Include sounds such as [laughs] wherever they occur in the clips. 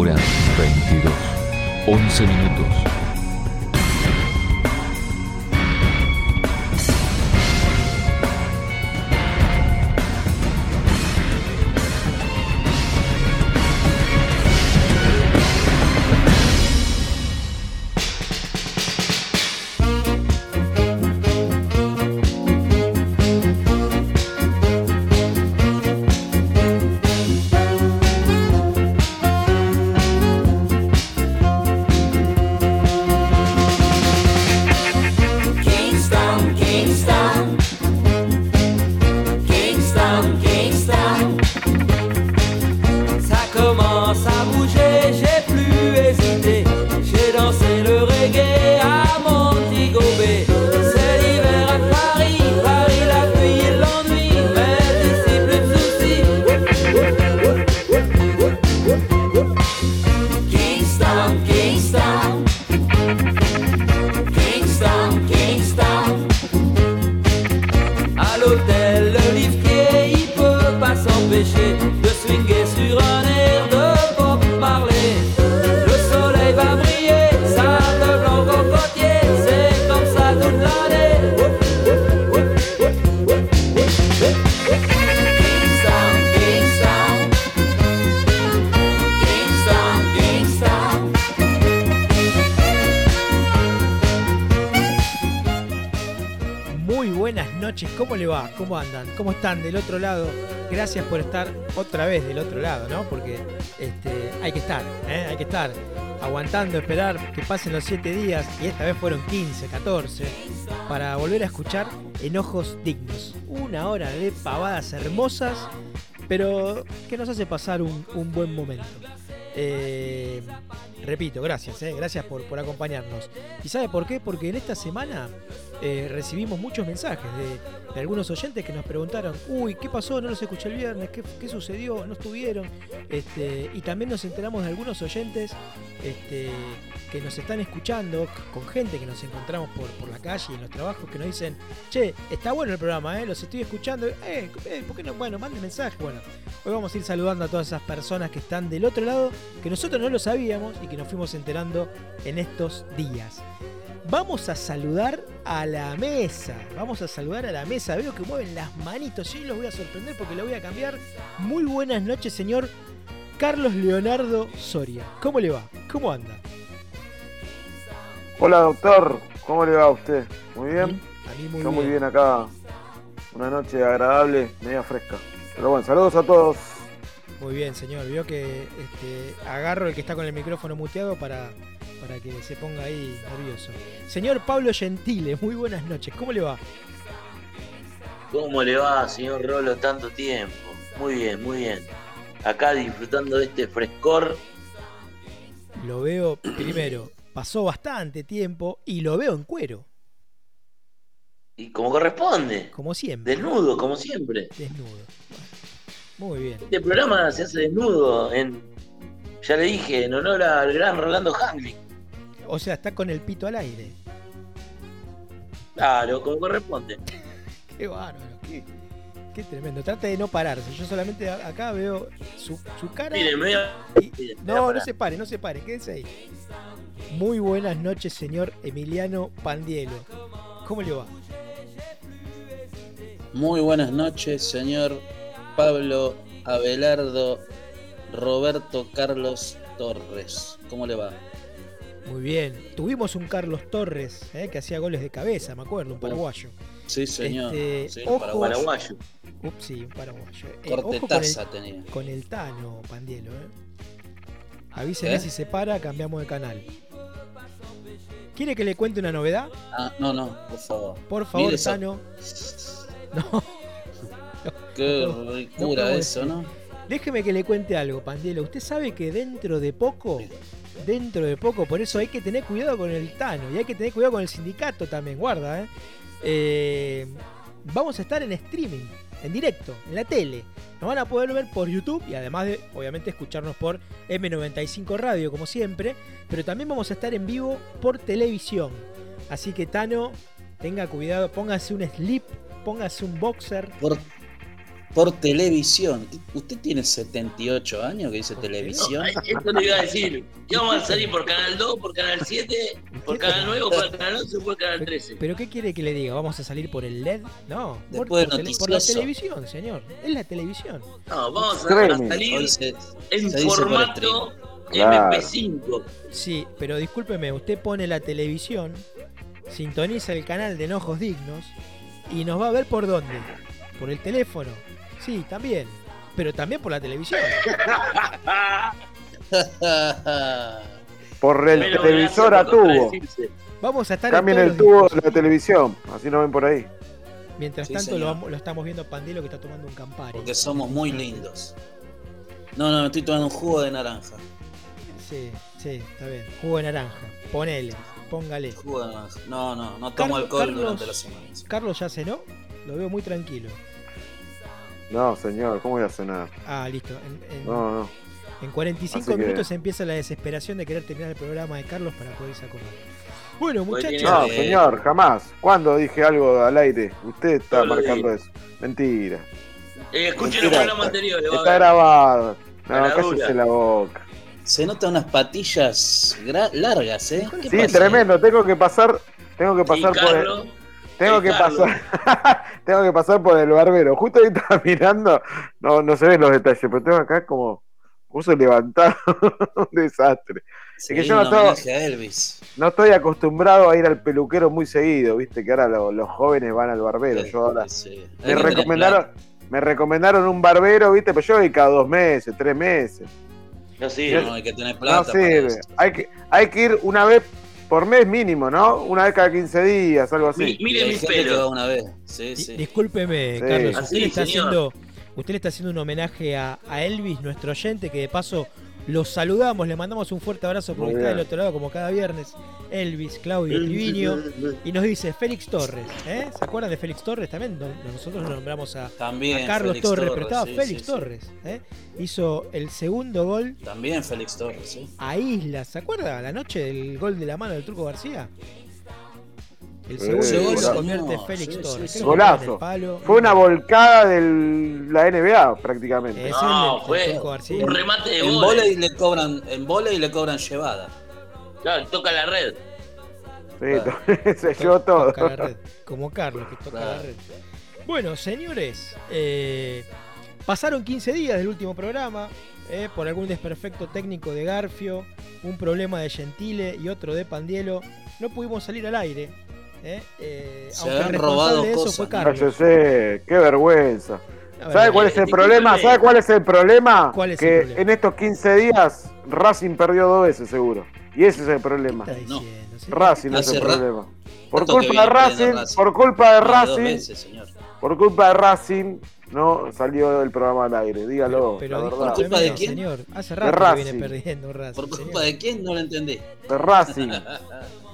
Hora 22. 11 minutos. Del otro lado. Gracias por estar otra vez del otro lado, ¿no? Porque este, hay que estar, ¿eh? hay que estar aguantando, esperar que pasen los 7 días, y esta vez fueron 15, 14, para volver a escuchar Enojos Dignos. Una hora de pavadas hermosas, pero que nos hace pasar un, buen momento. Eh, repito, gracias, ¿eh? gracias por, por acompañarnos. ¿Y sabe por qué? Porque en esta semana eh, recibimos muchos mensajes de, algunos oyentes que nos preguntaron, uy, ¿qué pasó? No los escuché el viernes, ¿qué, sucedió? ¿No estuvieron? Este, y también nos enteramos de algunos oyentes este, que nos están escuchando, con gente que nos encontramos por, por la calle y en los trabajos, que nos dicen, che, está bueno el programa, ¿eh? los estoy escuchando, eh, eh, ¿por qué no? Bueno, manden mensaje. Bueno, hoy vamos a ir saludando a todas esas personas que están del otro lado, que nosotros no lo sabíamos y que nos fuimos enterando en estos días. Vamos a saludar a la mesa. Vamos a saludar a la mesa. Veo que mueven las manitos. Yo los voy a sorprender porque lo voy a cambiar. Muy buenas noches, señor Carlos Leonardo Soria. ¿Cómo le va? ¿Cómo anda? Hola, doctor. ¿Cómo le va a usted? ¿Muy bien? A mí muy Está bien. muy bien acá. Una noche agradable, media fresca. Pero bueno, saludos a todos. Muy bien, señor. Vio que este, agarro el que está con el micrófono muteado para para que se ponga ahí nervioso. Señor Pablo Gentile, muy buenas noches, ¿cómo le va? ¿Cómo le va, señor Rolo, tanto tiempo? Muy bien, muy bien. Acá disfrutando de este frescor. Lo veo, primero, pasó bastante tiempo y lo veo en cuero. Y como corresponde. Como siempre. Desnudo, como siempre. Desnudo. Muy bien. Este programa se hace desnudo en, ya le dije, en honor al gran Rolando Hamlin. O sea, está con el pito al aire. Claro, como corresponde. [laughs] qué bárbaro, qué, tremendo. Trate de no pararse. Yo solamente acá veo su, cara. Mire, me no, no se pare, no se pare, quédese ahí. Muy buenas noches, señor Emiliano Pandielo. ¿Cómo le va? Muy buenas noches, señor Pablo Abelardo Roberto Carlos Torres. ¿Cómo le va? Muy bien. Tuvimos un Carlos Torres eh, que hacía goles de cabeza, me acuerdo, un paraguayo. Sí, señor. Este, un paraguayo. Ups, sí, un paraguayo. Eh, Cortetaza con el, tenía. Con el Tano, Pandielo. ¿eh? Avíseme ¿Eh? si se para, cambiamos de canal. ¿Quiere que le cuente una novedad? Ah, no, no, por favor. Por favor, Tano. [laughs] No. Qué ricura eso, ¿no? Déjeme que le cuente algo, Pandielo. Usted sabe que dentro de poco dentro de poco. Por eso hay que tener cuidado con el Tano y hay que tener cuidado con el sindicato también, guarda. ¿eh? Eh, vamos a estar en streaming, en directo, en la tele. Nos van a poder ver por YouTube y además de, obviamente, escucharnos por M95 Radio, como siempre. Pero también vamos a estar en vivo por televisión. Así que Tano, tenga cuidado, póngase un slip, póngase un boxer. Por televisión. ¿Usted tiene 78 años que dice televisión? esto le iba a decir. ¿Qué vamos a salir por Canal 2, por Canal 7, por Canal 9, por Canal 11 o por Canal 13? ¿Pero qué quiere que le diga? ¿Vamos a salir por el LED? No, Después por, por, la televisión, señor. Es la televisión. No, vamos a, salir en formato MP5. Sí, pero discúlpeme, usted pone la televisión, sintoniza el canal de Enojos Dignos y nos va a ver por dónde. Por el teléfono. Sí, también. Pero también por la televisión. [laughs] por el televisor a tubo. Vamos a estar Cambien el tubo de la televisión, así nos ven por ahí. Mientras tanto lo, estamos viendo Pandilo que está tomando un Campari. Porque somos muy lindos. No, no, estoy tomando un jugo de naranja. Sí, sí, está bien. Jugo de naranja. Ponele, póngale. Jugo de naranja. No, no, no tomo alcohol durante la semana. Carlos ya cenó. Lo veo muy tranquilo. No, señor, ¿cómo voy a cenar? Ah, listo. En, no, no. En 45 minutos empieza la desesperación de querer terminar el programa de Carlos para poder irse a comer. Bueno, muchachos. No, señor, jamás. ¿Cuándo dije algo al aire? Usted está marcando eso. Mentira. Eh, escuchen el programa anterior. Está grabado. No, cállese la boca. Se notan unas patillas largas, ¿eh? Sí, tremendo. Tengo que pasar, tengo que pasar por el, tengo que pasar, [laughs] tengo que pasar por el barbero. Justo ahí estaba [laughs] mirando, no, no se ven los detalles, pero tengo acá como puso levantado, [laughs] un desastre. es que yo no estoy, no estoy acostumbrado a ir al peluquero muy seguido, viste que ahora los jóvenes van al barbero. yo ahora me recomendaron, me recomendaron un barbero, viste, pero yo voy cada dos meses, tres meses. No sirve, no, hay que tener plata. No sirve. Hay que, hay que ir una vez por mes mínimo, ¿no? Una vez cada 15 días, algo así. Mire mis pelos. Una vez. Sí, sí. Discúlpeme, Carlos. Usted, le está haciendo, usted le está haciendo un homenaje a, a Elvis, nuestro oyente, que de paso los saludamos, le mandamos un fuerte abrazo porque está del otro lado como cada viernes. Elvis, Claudio Triviño. Y nos dice Félix Torres. ¿eh? ¿Se acuerdan de Félix Torres también? Nosotros lo nombramos a, Carlos Torres, pero estaba Félix Torres. ¿eh? Hizo el segundo gol. También Félix Torres, sí. A Islas. ¿Se acuerda? La noche del gol de la mano del Truco García. El segundo gol lo convierte Félix Torres. Golazo. Fue una volcada de la NBA prácticamente. no, fue un remate de en volei le cobran En volei le cobran llevada. Claro, toca la red. Sí, [laughs] se llevó todo. Toca la red. Como Carlos que toca la red. Bueno, señores, eh, pasaron 15 días del último programa. Eh, por algún desperfecto técnico de Garfio, un problema de Gentile y otro de Pandielo, no pudimos salir al aire. ¿Eh? Eh, Se han robado de eso fue Carlos. sé, qué vergüenza. ¿Sabe cuál es el problema? ¿Sabe cuál es el problema? que en estos 15 días Racing perdió dos veces seguro. Y ese es el problema. Racing es el problema. Por culpa de Racing, por culpa de Racing, por culpa de Racing, no salió el programa al aire, dígalo. Pero, la ¿Por culpa de quién? Señor, hace rato que viene perdiendo Racing. ¿Por culpa de quién? No lo entendí. De Racing. [laughs]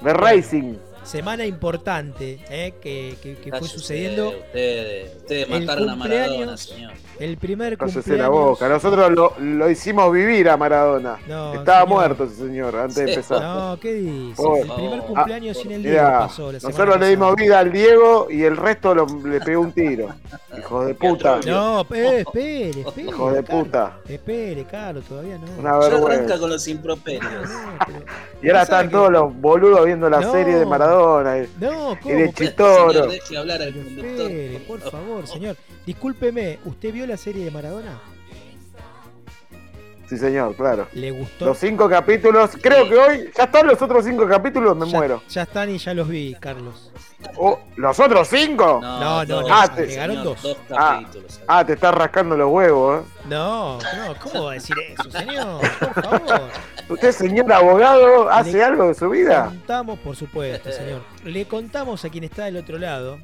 de Racing. Semana importante eh, que, que, fue sucediendo. Ustedes, ustedes mataron a Maradona, señor. El primer cumpleaños. la boca. Nosotros lo, lo, hicimos vivir a Maradona. Estaba muerto ese señor antes de empezar. No, ¿qué dice? el primer cumpleaños sin el Diego pasó. La nosotros le dimos vida al Diego y el resto lo, le pegó un tiro. [laughs] Hijo de puta. No, espere, espere, espere. Hijo de puta. Espere, Carlos, todavía no. Una vergüenza. Ya arranca con los improperios. y ahora están todos los boludos viendo la serie de Maradona. Y, no, ¿cómo? De Chitoro. Deje hablar al conductor. Espere, por favor, señor. Discúlpeme, ¿usted vio la serie de Maradona? Sí, señor, claro. ¿Le gustó? Los cinco capítulos, creo que hoy ya están los otros cinco capítulos, me muero. Ya están y ya los vi, Carlos. Oh, ¿Los otros cinco? No, no, no. Ah, te, dos. ah, ah, te estás rascando los huevos, ¿eh? No, no, ¿cómo va a decir eso, señor? Por favor. ¿Usted, señor abogado, hace algo de su vida? Le contamos, por supuesto, señor. Le contamos a quien está del otro lado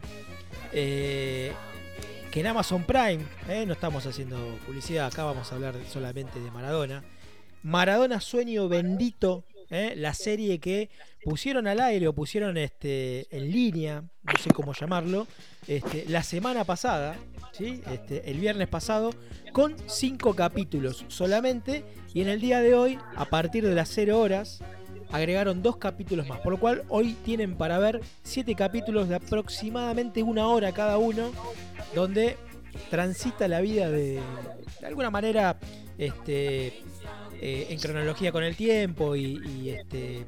eh, que en Amazon Prime, eh, no estamos haciendo publicidad, acá vamos a hablar solamente de Maradona. Maradona Sueño Bendito, eh, la serie que pusieron al aire o pusieron este, en línea, no sé cómo llamarlo, este, la semana pasada, ¿sí? Este, el viernes pasado, con cinco capítulos solamente. Y en el día de hoy, a partir de las 0 horas, agregaron dos capítulos más. Por lo cual hoy tienen para ver siete capítulos de aproximadamente una hora cada uno donde transita la vida de, de alguna manera este, eh, en cronología con el tiempo y, y, este,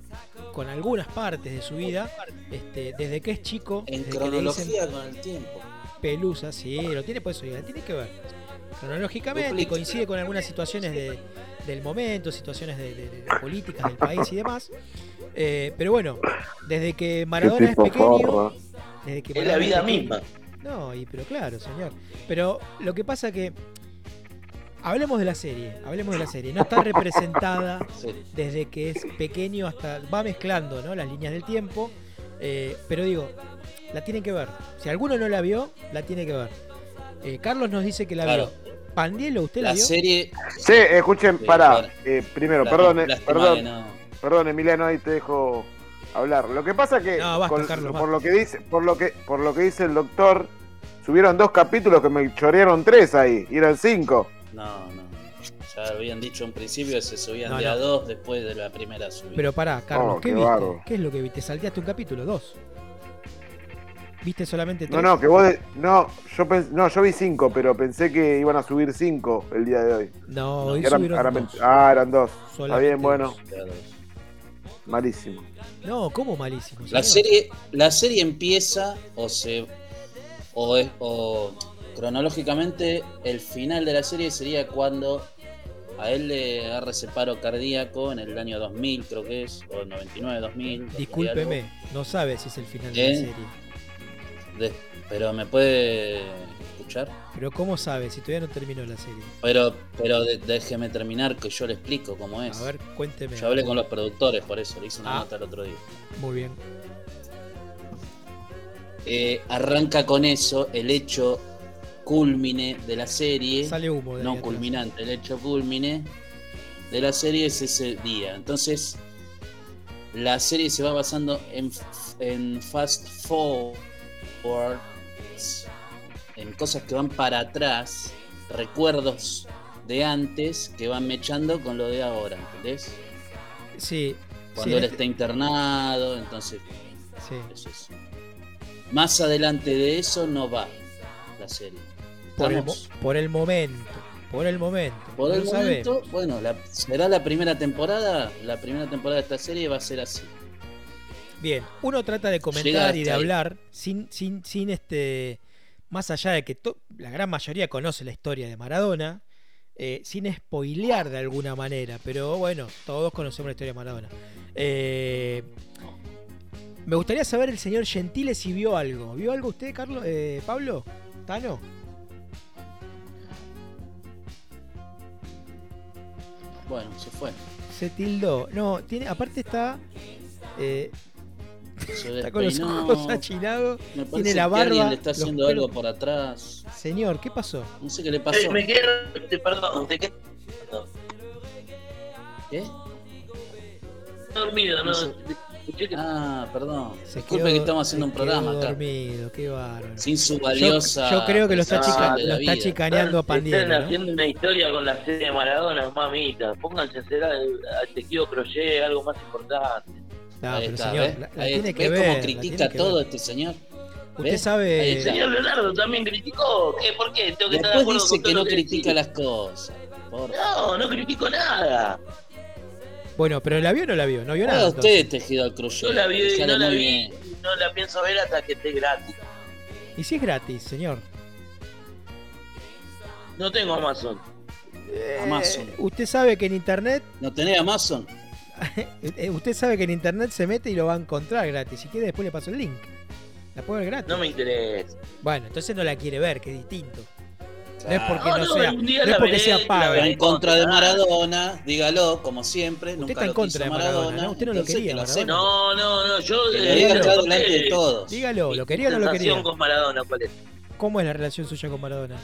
con algunas partes de su vida, este, desde que es chico. En cronología con el tiempo. Pelusa, sí, lo tiene por eso, tiene que ver. Cronológicamente coincide con algunas situaciones de- del momento, situaciones de, de- de políticas del país y demás. Eh, pero bueno, desde que Maradona es pequeño, desde que Es la vida pequeño- misma. No, y pero claro, señor. Pero lo que pasa que hablemos de la serie, hablemos de la serie. No está representada Sí. desde que es pequeño hasta va mezclando, ¿no? Las líneas del tiempo. eh, pero digo, la tienen que ver. Si alguno no la vio, la tiene que ver. Eh, Carlos nos dice que la Claro. vio. Pandielo, ¿usted la, La vio? serie. Sí, escuchen, Sí, pará. eh, primero, la- perdón, eh, perdón, no. perdón, Emiliano, ahí te dejo hablar. Lo que pasa que, No, basta, con- Carlos, por basta. lo que dice, por lo que, por lo que dice el doctor, subieron dos capítulos que me chorearon tres ahí, y eran cinco. No, no. Ya habían dicho en principio que se subían No, de no. a dos después de la primera subida. Pero pará, Carlos, Oh, ¿qué qué viste? bárbaro. ¿Qué es lo que viste? ¿Salteaste un capítulo? Dos. ¿Viste solamente tres? No, no, que vos, de- no, yo pens- no, yo vi cinco, pero pensé que iban a subir cinco el día de hoy. No, No, hoy eran- subieron dos. ah, eran dos. Está bien, bueno, dos. Malísimo. No, ¿cómo malísimo? La serie, la serie empieza o se o, es- o cronológicamente el final de la serie sería cuando a él le agarra ese paro cardíaco en el año 2000 creo que es o 99 2000 2000 y Discúlpeme, no sabe si es el final de la ¿Eh? serie. De- pero me puede escuchar Pero ¿cómo sabe si todavía no terminó la serie? pero pero de- déjeme terminar que yo le explico cómo es A ver, cuénteme. yo hablé con los productores por eso le hice una Ah. nota el otro día Muy bien. Eh, arranca con eso el hecho culmine de la serie Sale humo de no culminante, el hecho culmine de la serie es ese día. Entonces, la serie se va basando en, en fast forward, en cosas que van para atrás, recuerdos de antes que van mechando con lo de ahora, ¿entendés? Sí. Cuando sí, él este- está internado, entonces, sí. eso es. Más adelante de eso no va la serie. Por, el, por momento. Por el momento. Por el momento, sabemos. bueno, la- será la primera temporada. La primera temporada de esta serie va a ser así. Bien, uno trata de comentar y de ahí. hablar sin, sin, sin este. Más allá de que la gran mayoría conoce la historia de Maradona, eh, sin spoilear de alguna manera, pero bueno, todos conocemos la historia de Maradona. Eh, me gustaría saber el señor Gentile si vio algo. ¿Vio algo usted, Carlos? Eh, ¿Pablo? ¿Tano? Bueno, se fue. Se tildó. No, tiene, aparte está. Eh, Se está con los ojos achinados. Tiene la que alguien barba, le está haciendo algo por atrás. Señor, ¿qué pasó? No sé qué le Eh, pasó. me quedo, te- perdón, te quedé ¿Qué? dormido, ¿no? No Ah, perdón. Se Disculpe quedó- que estamos haciendo se un programa quedó acá. dormido, qué bárbaro. Sin su Yo, valiosa. yo creo que lo está, chica- lo está chicaneando a Pandiero. están ¿no? haciendo una historia con la serie de Maradona, mamita. Pónganse a hacer al, al tejido crochet, algo más importante. No, Ahí pero está, señor, ¿ves? la, la Ahí- tiene que ¿ves ver. cómo la critica todo ver. este señor? Usted sabe. está. Señor Leonardo también criticó. ¿Qué? ¿Por qué? Tengo que estar de Después acuerdo dice con todo que no critica las cosas. Por No, no critico nada. Bueno, pero ¿la vio o no la vio? No vio Ah, nada. usted tejido al crochet. Yo la vi no la vi. bien. y No la pienso ver hasta que esté gratis. Y si es gratis, señor. No tengo Amazon. Eh, Amazon. usted sabe que en internet. ¿No tenés Amazon? [laughs] eh, usted sabe que en internet se mete y lo va a encontrar gratis. Si quiere, después le paso el link. La puede ver gratis. No me interesa. Bueno, entonces no la quiere ver, que es distinto. No es porque No, no, no, sea, no es porque veré, sea paga. en contra de Ah. Maradona, dígalo, como siempre. Usted nunca está en lo contra de Maradona, ¿no? Usted no lo quería, que lo Maradona. No, no, no. Yo Que eh, diga delante de todos. Dígalo, ¿lo quería o no lo quería? con Maradona, ¿cuál es? ¿Cómo es la relación suya con Maradona?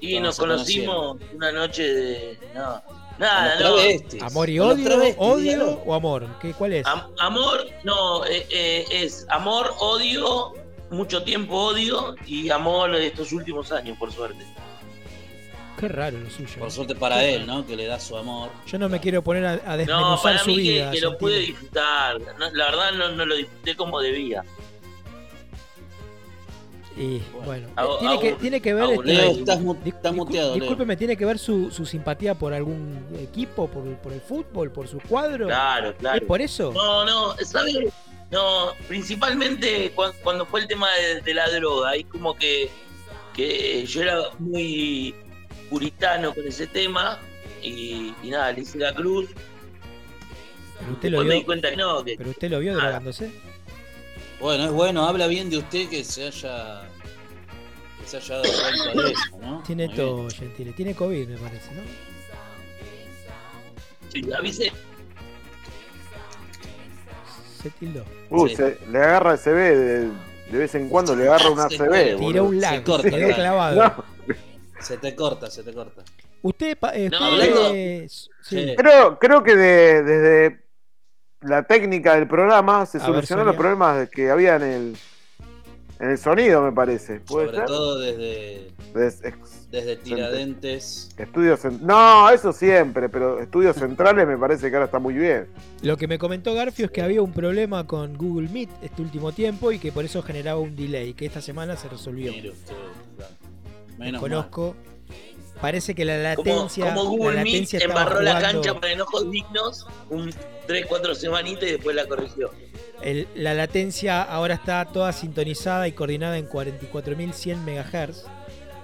Y No, nos conocimos una noche de. No. Nada, no. travestis. ¿Amor y odio? ¿Odio o amor? ¿Qué, ¿Cuál es? Am- amor, no, eh, eh, es amor, odio, mucho tiempo odio y amor estos últimos años, por suerte. Qué raro lo suyo. Por suerte para él, ¿no? Que le da su amor. Yo no me quiero poner a, a No, desmenuzar para su mí que, vida. que lo pude disfrutar. No, la verdad no, no lo disfruté como debía. Y bueno, A- tiene, a que, tiene que ver. este, estás, mu- discu- estás muteado, Leo. Discúlpeme, tiene que ver su, su simpatía por algún equipo, por, por el fútbol, por su cuadro. Claro, ¿Es claro. por eso? No, no, ¿sabes? No, principalmente cuan- cuando, fue el tema de, de la droga, ahí como que, que yo era muy puritano con ese tema y, y nada, le hice la cruz. Pero usted lo Después me di vio, cuenta que no, que pero usted lo vio Nada. drogándose. Bueno, es bueno, habla bien de usted que se haya, que se haya dado cuenta de eso, ¿no? [laughs] Tiene Muy todo, Gentile. Tiene COVID, me parece, ¿no? sí, avisé. Se tildó. Uh, Sí. se- le agarra el CB de, de vez en cuando, le agarra una Se CB. Tiró un Se lag, corta, quedó clavado. No, bien. Se te corta, se te corta. Usted, eh, No, usted, hablando- eh, sí. Sí. Creo, creo que de- desde la técnica del programa se A ver, solucionó los problemas que había en el, en el sonido, me parece. ¿Puede Sobre ser? todo desde, desde Tiradentes. estudios No, eso siempre, pero estudios [laughs] centrales me parece que ahora está muy bien. Lo que me comentó Garfio es que había un problema con Google Meet este último tiempo y que por eso generaba un delay, que esta semana se resolvió. Mire usted, claro. Menos mal. Parece que la latencia, como Google latencia embarró la cancha para enojos dignos un 3-4 semanitas y después la corrigió. el- la latencia ahora está toda sintonizada y coordinada en 44.100 MHz,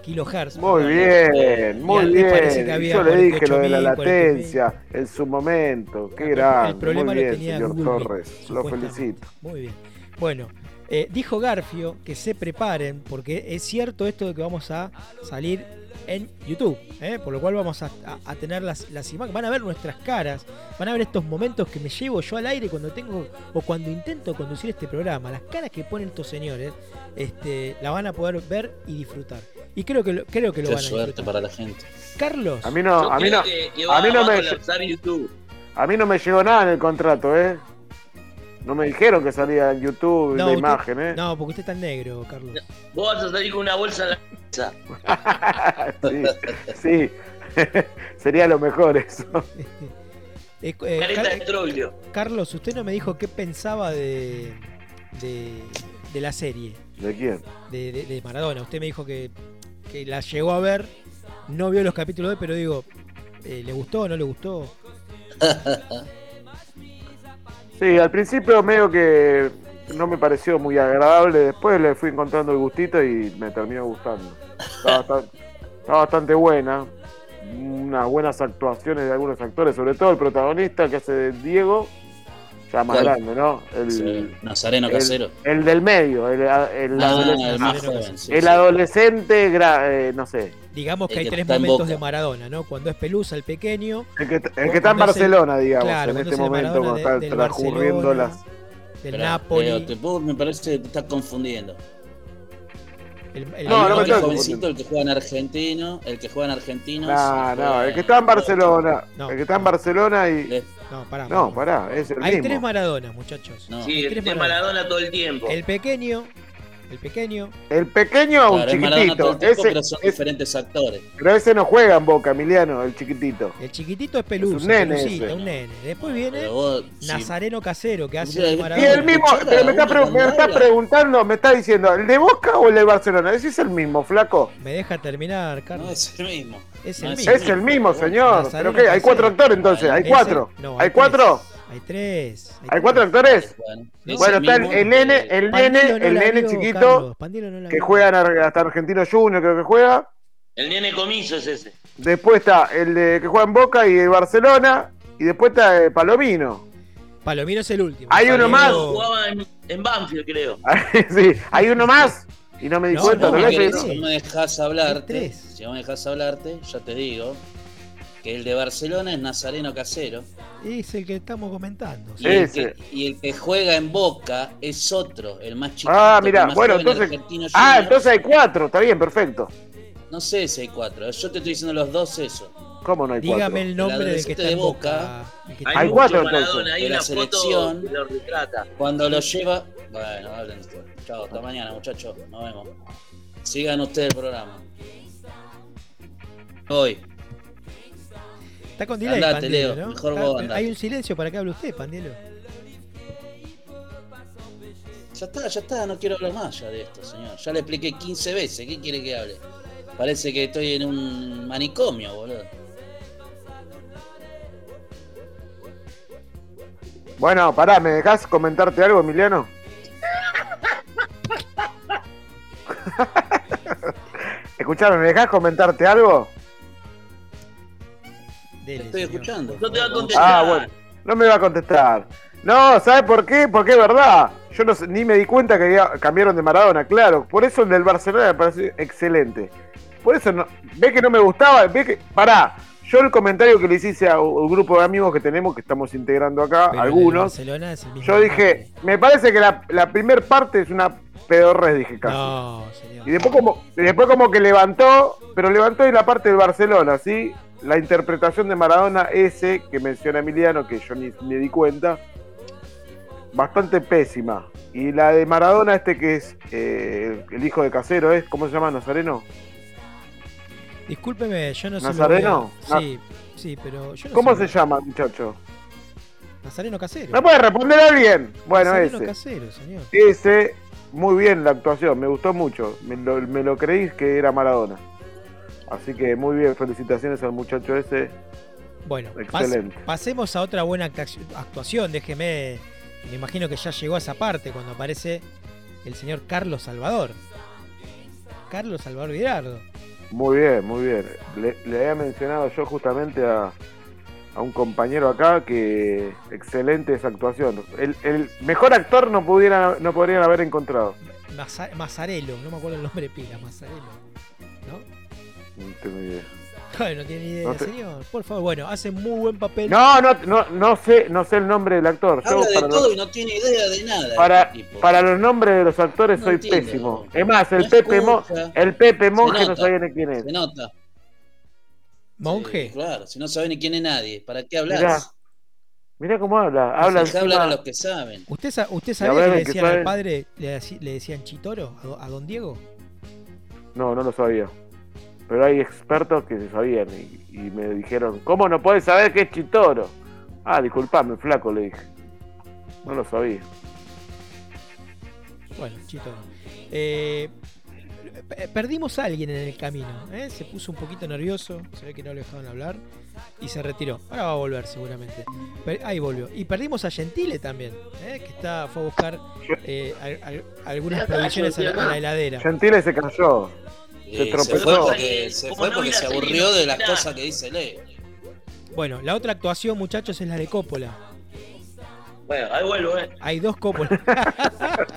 kilohertz. Muy bien, muy bien. parece que había Yo le dije lo de la 48.000, latencia en su momento. Qué El- el grande. problema muy lo bien, tenía señor Google Meet, Torres. Lo felicito. Muy bien. Bueno, eh, dijo Garfio que se preparen porque es cierto esto de que vamos a salir en YouTube, ¿eh? por lo cual vamos a, a- a tener las, las imágenes, van a ver nuestras caras, van a ver estos momentos que me llevo yo al aire cuando tengo o cuando intento conducir este programa, las caras que ponen estos señores, este, la van a poder ver y disfrutar. Y creo que lo, creo que lo Qué van a suerte disfrutar. para la gente. Carlos, A mí no, Yo a mí no, que, que a mí no me- YouTube. a mí no me llegó nada en el contrato, ¿eh? No me dijeron que salía en YouTube No, la usted- imagen, ¿eh? no, porque usted está negro, Carlos. Vos vas a salir con una bolsa en la cabeza. [laughs] sí, sí. [laughs] Sería lo mejor eso. [laughs] Eh, eh, Car- de troglio. Carlos, usted no me dijo qué pensaba de, de, de la serie, ¿De quién? de, de- de Maradona. Usted me dijo que, que la llegó a ver, no vio los capítulos de, pero digo, eh, ¿le gustó o no le gustó? Sí, al principio medio que no me pareció muy agradable, después le fui encontrando el gustito y me terminó gustando. Está bastante, buena, unas buenas actuaciones de algunos actores, sobre todo el protagonista que hace Diego, ya más ¿Cuál? grande, ¿no? El, Sí, Nazareno el- Casero. el del medio, el, el Ah, adolescente, el más Nazareno joven. sí, el sí. adolescente gra- eh, no sé, Digamos que El hay tres momentos de Maradona, ¿no? Cuando es Pelusa, el pequeño, el que, el está en el- Barcelona, digamos, claro, en este es el momento, cuando está transcurriendo las... del Esperá, Napoli. Leo, te puedo- me parece que te estás confundiendo. el- el- No, Hay no me jovencito, el que juega en argentino, el que juega en argentino. No, no, el que está en Barcelona, No. el que está en Barcelona y... No, pará. No, pará, es el Hay mismo. tres Maradonas, muchachos. No. Sí, Hay tres de Maradona. Maradona todo el tiempo. El pequeño, el pequeño, El pequeño o un Claro, todo chiquitito. el tiempo, Ese, pero son es- diferentes actores. pero ese no juega en Boca, Emiliano, el chiquitito. el chiquitito es Pelusa, Es un nene Pelusita, ese. un nene. Después viene vos, sí, Nazareno Casero, que hace y el mismo, pero me está, pre- me está preguntando, me está diciendo, ¿el de Boca o el de Barcelona? Ese es el mismo, flaco. Me deja terminar, No Carlos. es el mismo. es no el es mismo. Es el mismo, señor. Nazareno ¿Pero qué? ¿Hay cuatro actores entonces? ¿Hay Ese- cuatro? no, ¿Hay tres. cuatro? Hay tres. ¿Hay cuatro actores? Bueno, No. Bueno, está el, el nene, el Pandelo nene, no el nene vio, chiquito no que juega hasta Argentino Junior, creo que juega. El nene comiso es ese. Después está el de que juega en Boca y el Barcelona. Y después está eh, Palomino. Palomino es el último. Hay uno más. Jugaba en, en Banfield, creo. [laughs] sí, hay uno más. Y no me di No, cuenta, no, ¿no? hay ves? tres. Si no me dejas hablarte, tres. si no me dejas hablarte, ya te digo que el de Barcelona es Nazareno Casero Es el que estamos comentando. y, el que, y el que juega en Boca es otro, el más chiquito. Ah, mira, bueno, joven, entonces. Ah, Junior. entonces hay cuatro, está bien, perfecto. No sé si hay cuatro, yo te estoy diciendo los dos eso. ¿Cómo no hay cuatro? Dígame el nombre del que está en de Boca. el que Hay, cuatro, Maradona, entonces. hay De la foto selección. que lo retrata. Cuando lo lleva. Bueno, hablen ustedes. Chao, hasta mañana, muchachos. Nos vemos. Sigan ustedes el programa. Hoy. Está con delay, Andate, Pandelo, Leo, ¿no? mejor Está- vos andate. hay un silencio para que hable usted, Pandelo. Ya está, ya está, no quiero hablar más ya de esto, señor. Ya le expliqué 15 veces, ¿qué quiere que hable? Parece que estoy en un manicomio, boludo. Bueno, pará, ¿me dejás comentarte algo, Emiliano? [laughs] [laughs] Escuchame, ¿me dejás comentarte algo? Dele, estoy señor. escuchando. No te va a contestar. Ah, bueno, no me va a contestar. No, ¿sabes por qué? Porque es verdad. Yo no sé- ni me di cuenta que ya cambiaron de Maradona, claro. Por eso el del Barcelona me pareció excelente. Por eso, no, ve que no me gustaba, ve que... Pará, yo el comentario que le hice a un grupo de amigos que tenemos, que estamos integrando acá, Pero el algunos, Barcelona es el mismo yo dije, me parece que la, la primer parte es una pedorres, dije casi. No, señor. Y después como, y después como que levantó, pero levantó en la parte del Barcelona, ¿sí? La interpretación de Maradona ese que menciona Emiliano, que yo ni me di cuenta, bastante pésima. Y la de Maradona este que es eh, el hijo de Casero, ¿es? ¿Cómo se llama? ¿Nazareno? Discúlpeme, yo no sé. ¿Nazareno? Sí, sí, pero yo no ¿Cómo se llama, muchacho? Nazareno Casero. ¿Me puede responder alguien? Bueno, Nazareno ese. Casero, señor. Ese, muy bien la actuación, me gustó mucho. Me lo, me lo creí que era Maradona. Así que muy bien, felicitaciones al muchacho ese. Bueno, pas- Excelente. pasemos a otra buena actu- actuación. Déjeme, me imagino que ya llegó a esa parte cuando aparece el señor Carlos Salvador. Carlos Salvador Girardo. Muy bien, muy bien. Le, le había mencionado yo justamente a, a un compañero acá que excelente esa actuación. El, el mejor actor no pudiera, no podrían haber encontrado. Maza- Mazzarello, no me acuerdo el nombre de pila, Mazzarello. ¿No? Tengo idea. Ay, no tiene ni idea, No te- señor. Por favor, bueno, hace muy buen papel. No, no, no, no sé, no sé el nombre del actor. Yo Habla de para, todo los, y no tiene idea de nada. para, este tipo. para los nombres de los actores No soy entiendo. pésimo. Es más, el No Pepe Mo- el Pepe Monje no sabía ni quién es. Se nota. Monje. Sí, claro, si no sabe ni quién es nadie. ¿Para qué hablar? Mirá, Mirá cómo habla. Habla Deja hablar a los que saben. ¿Usted, sa- usted sabía que le que decían al padre, le, decían Chitoro a don Diego? No, no lo sabía. Pero hay expertos que se sabían y, y me dijeron, ¿cómo no puedes saber que es Chitoro? Ah, disculpame, flaco, le dije. No lo sabía. Bueno, Chitoro. Eh, pe- perdimos a alguien en el camino. ¿eh? Se puso un poquito nervioso, se ve que no lo dejaban hablar y se retiró. Ahora va a volver seguramente. Pe- ahí volvió. Y perdimos a Gentile también, ¿eh? que está, fue a buscar eh, al- al- algunas provisiones a la, a la heladera. Gentile se cayó. Se Eh, se fue porque, se, fue no porque aburrió de las cosas que dice Leo. Bueno, la otra actuación, muchachos, es la de Coppola. Bueno, ahí vuelvo, ¿eh? Hay dos Coppola. [laughs]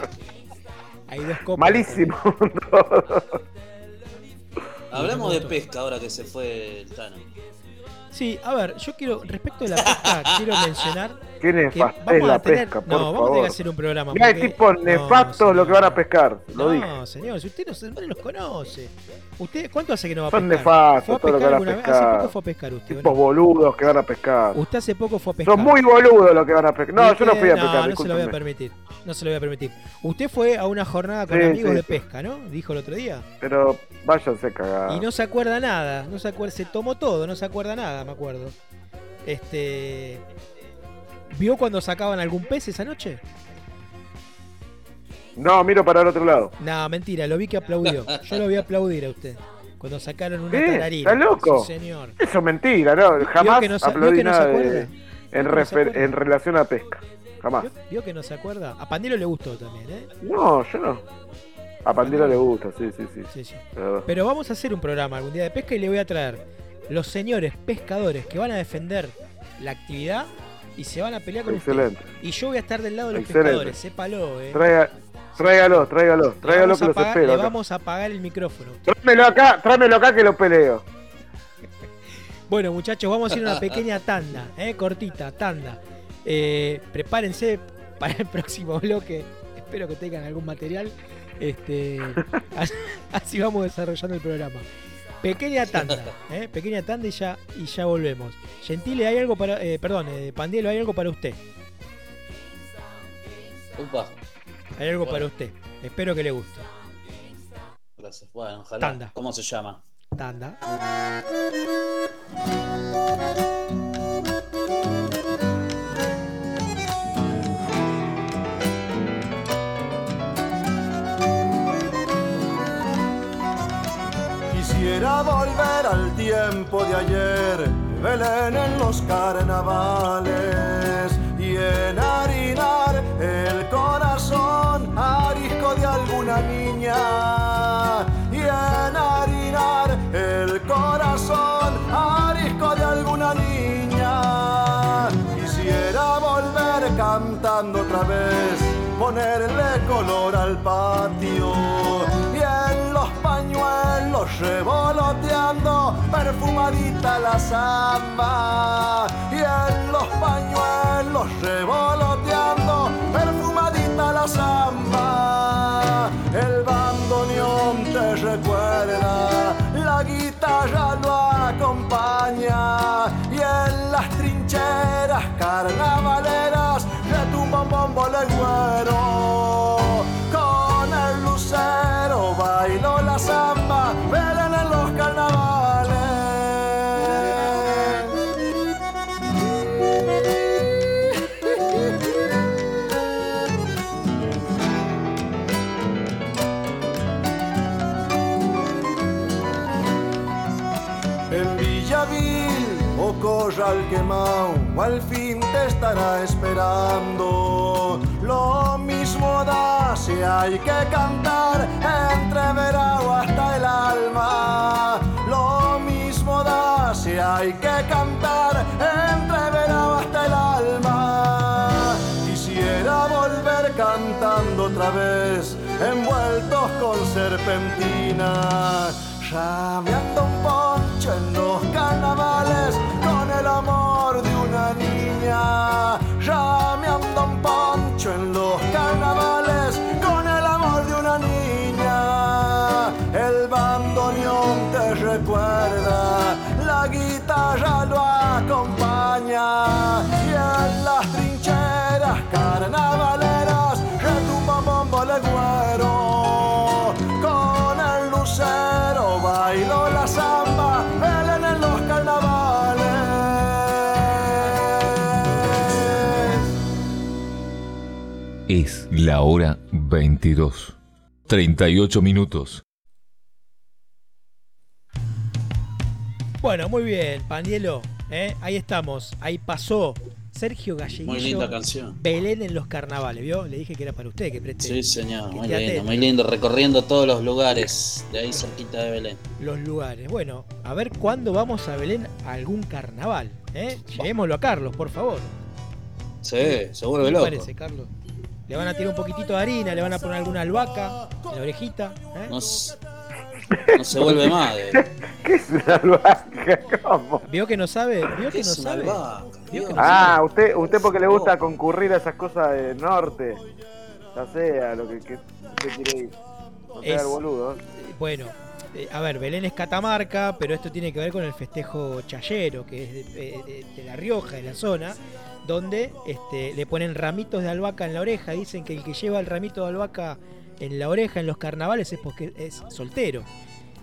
Hay dos Coppola. Malísimo. [laughs] Hablamos de pesca ahora que se fue el Tano. Sí, a ver, yo quiero, respecto de la pesca, [laughs] quiero mencionar Qué vamos es la tener, pesca, por no, vamos a tener favor. que hacer un programa. Mirá, hay porque- tipos no, nefastos lo que van a pescar. Lo no, dije. señor, si usted no, los conoce. ¿Usted cuánto hace que no va a Son pescar? nefastos ¿Fue a todo lo que pescar van a alguna vez? pescar. Hace poco fue a pescar usted. ¿o Tipos boludos que van a pescar. Usted hace poco fue a pescar. Son muy boludos los que van a pescar. No, yo no fui a pescar, No, no se lo voy a permitir. No se lo voy a permitir. Usted fue a una jornada con Sí, amigos sí, de sí. pesca, ¿no? Dijo el otro día. Pero váyanse a cagar. Y no se acuerda nada, no se acuerda, se tomó todo, no se acuerda nada, me acuerdo. Este ¿Vio cuando sacaban algún pez esa noche? No, miro para el otro lado. No, mentira, lo vi que aplaudió. Yo lo vi aplaudir a usted. Cuando sacaron una tararina. ¿Está loco? Sí, señor. Eso es mentira, ¿no? Jamás que no aplaudí que no se acuerda? de- ¿Vio en, que no se refer- acuerda? en relación a pesca. Jamás. ¿Vio, vio que no se acuerda? A Pandelo le gustó también, ¿eh? No, yo no. A Pandero le gusta, sí, sí, sí. Sí, sí. Pero- Pero vamos a hacer un programa algún día de pesca y le voy a traer los señores pescadores que van a defender la actividad y se van a pelear con usted. Excelente. Y yo voy a estar del lado de los Excelente. pescadores, sépalo, eh. Traiga, tráigalo, tráigalo, tráigalo que los espero. le acá. vamos a apagar el micrófono. Tráemelo acá, tráemelo acá que lo peleo. [laughs] Bueno, muchachos, vamos a ir a una pequeña tanda, ¿eh? cortita, tanda. Eh, prepárense para el [laughs] próximo bloque. Espero que tengan algún material. Este, [laughs] así vamos desarrollando el programa. Pequeña tanda, ¿eh? pequeña tanda y ya, y ya volvemos. Gentile, hay algo para. eh, perdón, eh, Pandielo, hay algo para usted. Upa, Hay algo Bueno. para usted. Espero que le guste. gracias. Bueno, ojalá. Tanda. ¿Cómo se llama? Tanda. Quisiera volver al tiempo de ayer, Belén en los carnavales y enharinar el corazón arisco de alguna niña. Y enharinar el corazón arisco de alguna niña. Quisiera volver cantando otra vez, ponerle color al patio revoloteando perfumadita la samba. Y en los pañuelos revoloteando perfumadita la samba. El bandoneón te recuerda la guitarra lo acompaña. Y en las trincheras carnavaleras retumba un bombo legüero con el lucero bailo la samba Quemao, al fin te estará esperando. Lo mismo da si hay que cantar entre verano hasta el alma. Lo mismo da si hay que cantar entre verano hasta el alma. Quisiera volver cantando otra vez, envueltos con serpentina. Llameando un poncho en los carnavales niña. Llameando un poncho en los carnavales con el amor de una niña. El bandoneón te recuerda, la guitarra lo acompaña. Y en las trincheras carnavaleras retumba bombo legüero. Con el lucero bailo Es la hora 22. 38 minutos. Bueno, muy bien, Panielo. ¿eh? Ahí estamos. Ahí pasó Sergio Galleguillo. Muy linda canción. Belén en los carnavales, ¿vio? Le dije que era para usted, que preste Sí, señor, muy lindo, muy lindo, recorriendo todos los lugares de ahí cerquita de Belén. los lugares. Bueno, a ver cuándo vamos a Belén a algún carnaval. ¿eh? Llevémoslo a Carlos, por favor. Sí, se vuelve ¿Qué le loco. parece, Carlos? Le van a tirar un poquitito de harina, le van a poner alguna albahaca en la orejita. ¿eh? No, se vuelve más. de- [laughs] ¿Qué es una albahaca? ¿Cómo? ¿Vio que no sabe? ¿Vio ¿Qué que no sabe? albahaca? Vio que Dios. no Ah, usted, usted porque le gusta concurrir a esas cosas del norte. Ya sea lo que, que quiere ir. No sea Es- el boludo. Bueno, eh, a ver, Belén es Catamarca, pero esto tiene que ver con el festejo chayero, que es de, eh, de- de La Rioja, de la zona, donde este, le ponen ramitos de albahaca en la oreja. Dicen que el que lleva el ramito de albahaca en la oreja en los carnavales es porque es soltero.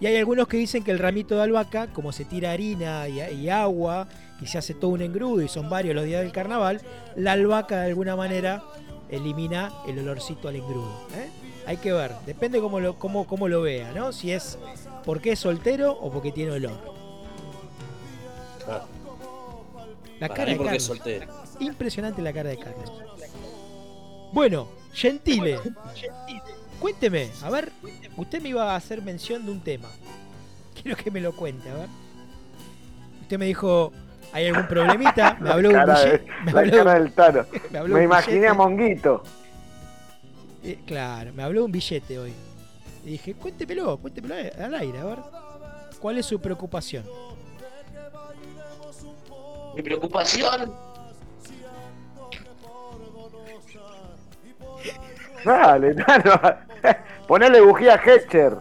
Y hay algunos que dicen que el ramito de albahaca, como se tira harina y, y agua y se hace todo un engrudo y son varios los días del carnaval, la albahaca de alguna manera elimina el olorcito al engrudo. ¿eh? Hay que ver, depende cómo lo, cómo, cómo lo vea, ¿no? Si es porque es soltero o porque tiene olor. Claro. La Para cara mí de es soltero. Impresionante la cara de Carlos. Bueno, Gentile. Cuénteme, a ver, usted me iba a hacer mención de un tema. Quiero que me lo cuente, a ver. Usted me dijo, ¿hay algún problemita? Me habló de un billete. Me la habló de un- cara del Tano. [laughs] me habló imaginé billete. a Monguito. Eh, claro, me habló de un billete hoy. Y dije, cuéntemelo, cuéntemelo al aire, a ver. ¿Cuál es su preocupación? Mi preocupación, Dale. [laughs] Ponele bujía a Hecher.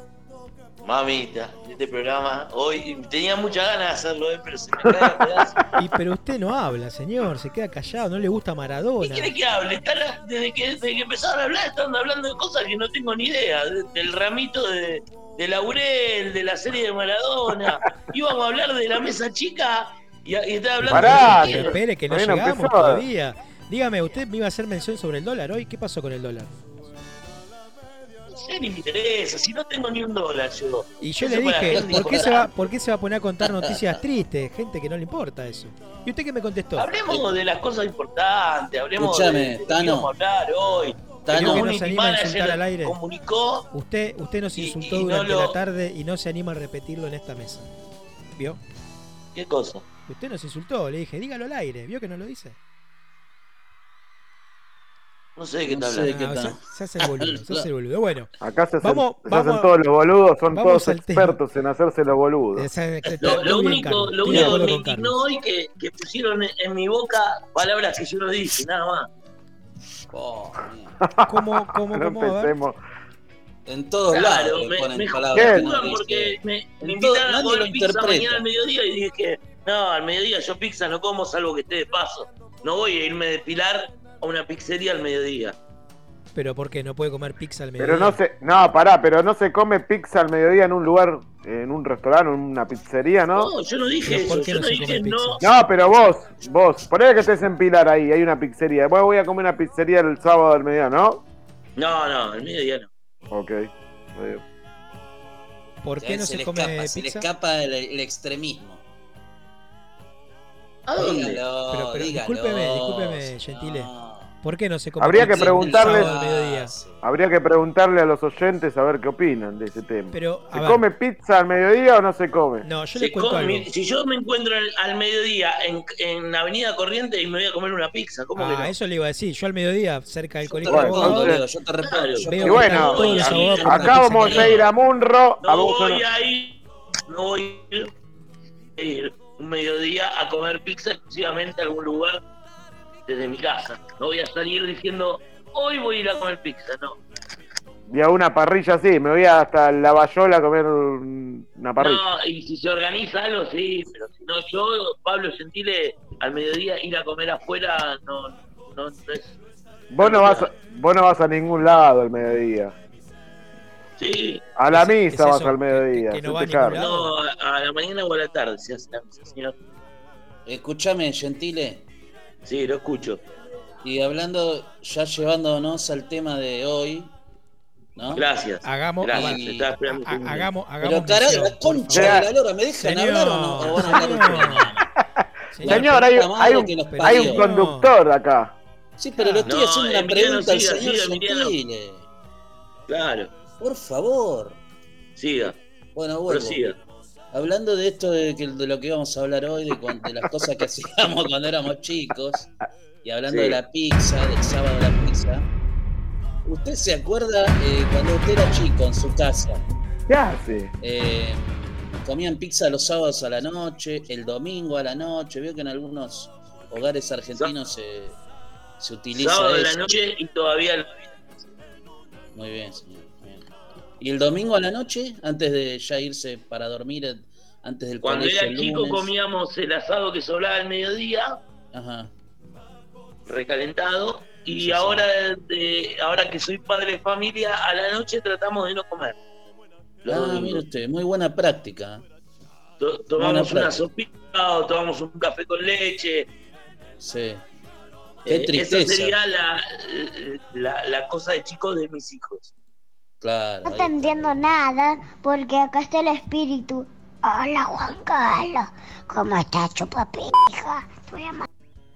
mamita, este programa hoy tenía muchas ganas de hacerlo, eh, pero se me cae a pedazos. [laughs] Y pero usted no habla, señor, se queda callado, no le gusta ¿Qué Maradona. quiere que hable? Están- desde, que, desde que empezaron a hablar están hablando de cosas que no tengo ni idea. de- del ramito de, de Laurel, de la serie de Maradona. [laughs] Íbamos a hablar de la mesa chica y, y está hablando Pará, de espere que no llegamos empezó. todavía. Dígame, usted me iba a hacer mención sobre el dólar hoy. ¿Qué pasó con el dólar? Sé, ni me interesa. Si no tengo ni un dólar yo. Y yo le dije, gente ¿por qué, se va. ¿por qué se va a poner a contar noticias tristes? Gente que no le importa eso. ¿Y usted qué me contestó? Hablemos de las cosas importantes, hablemos Escuchame, de, de Tano. íbamos a hablar hoy. Tano. Que no se anima a insultar al aire. comunicó Usted, usted nos insultó y durante lo- la tarde y no se anima a repetirlo en esta mesa. ¿Vio? qué cosa. Usted nos insultó, le dije, dígalo al aire. ¿Vio que no lo dice? No sé de qué No está sé hablando. qué No, tal. se, se hace el [laughs] boludo, se hace el boludo. Bueno, Acá se hacen, Vamos- se vamos- hacen todos los boludos, son todos al tema. expertos en hacerse los boludos. Lo, lo único, Carlos. lo único que me indignó hoy que, que pusieron en, en mi boca palabras que yo no dije, nada más. Oh. ¿Cómo, cómo, [laughs] no cómo? Empecemos. en todos Claro, lados me, ponen me palabras que no porque me, me invitaron a comer pizza interpreta. mañana al mediodía y dije, no, al mediodía yo pizza no como salvo que esté de paso. No voy a irme de pilar a una pizzería al mediodía. Pero ¿por qué? ¿No puede comer pizza al mediodía? Pero no se, no, pará, pero no se come pizza al mediodía en un lugar, en un restaurante, en una pizzería, ¿no? No, yo no dije ¿Pero por eso, yo no dije no. No, pero vos, vos, ponele que estés en Pilar ahí, hay una pizzería. Vos voy a comer una pizzería el sábado al mediodía, ¿no? No, no, al mediodía no. Ok. Medio. ¿Por qué no se, le come escapa, se le escapa el, el extremismo. ¿A dónde? Dígalo, Pero- pero dígalo. discúlpeme, discúlpeme, Gentile. No. ¿Por qué no se come Habría que pizza preguntarle- mediodía? Habría que preguntarle a los oyentes a ver qué opinan de ese tema. Pero, ¿Se ver, come pizza al mediodía o no se come? no, yo Se le cuento come- algo. si yo me encuentro al, al mediodía en, en Avenida Corriente y me voy a comer una pizza, ¿cómo que Ah, no? eso le iba a decir. Yo al mediodía, cerca del colegio de Bueno, yo te te Y bueno, que Acá vamos a ir a Munro. No a voy a ir, no voy a ir un mediodía a comer pizza exclusivamente a algún lugar desde mi casa. No voy a salir diciendo, hoy voy a ir a comer pizza, no. Y a una parrilla así, me voy hasta la Bayola a comer un- una parrilla. No, y si se organiza algo, sí, pero si no, yo, Pablo Gentile, al mediodía ir a comer afuera, no, no, no es. Vos, no vas a, vos no vas a ningún lado al mediodía. Sí, A la ¿Es- es misa vas al mediodía. Que- que no va a la mañana o a la tarde, se hace la misa, señor. Escúchame, Gentile. Sí, lo escucho. Y hablando, ya llevándonos al tema de hoy, ¿no? Gracias. Hagamos, Gracias, Ha- hagamos, hagamos. Pero carajo, misión, la concha de la lora, ¿me dejan Señor, hablar o no? ¿O van a hablar señor. Señor, Señor, hay, hay un, hay un conductor acá. Sí, pero le estoy No, haciendo una pregunta al siga, señor siga. Gentile. Claro, Por favor. siga, Bueno, vuelvo. prosiga. Hablando de esto, de, que, de lo que íbamos a hablar hoy, de, de las cosas que [laughs] hacíamos cuando éramos chicos, y hablando Sí. de la pizza, del sábado de la pizza, ¿usted se acuerda eh, cuando usted era chico en su casa? ¿Qué hace? eh, comían pizza los sábados a la noche, el domingo a la noche, veo que en algunos hogares argentinos se, se utiliza Sábado de eso. la noche y todavía lo- Muy bien, señor. ¿Y el domingo a la noche, antes de ya irse para dormir, eh, antes del Cuando colegio era chico lunes? comíamos el asado que sobraba al mediodía, Ajá. recalentado, y Sí, ahora de, ahora que soy padre de familia, a la noche tratamos de no comer. Ah, mire usted, muy buena práctica. To- tomamos buena una sopita o tomamos un café con leche. Sí. Qué Eh, tristeza. esa sería la, la, la cosa de chicos de mis hijos. Claro. No te entiendo nada porque acá está el espíritu. Hola Juan Carlos, ¿cómo estás chupapija?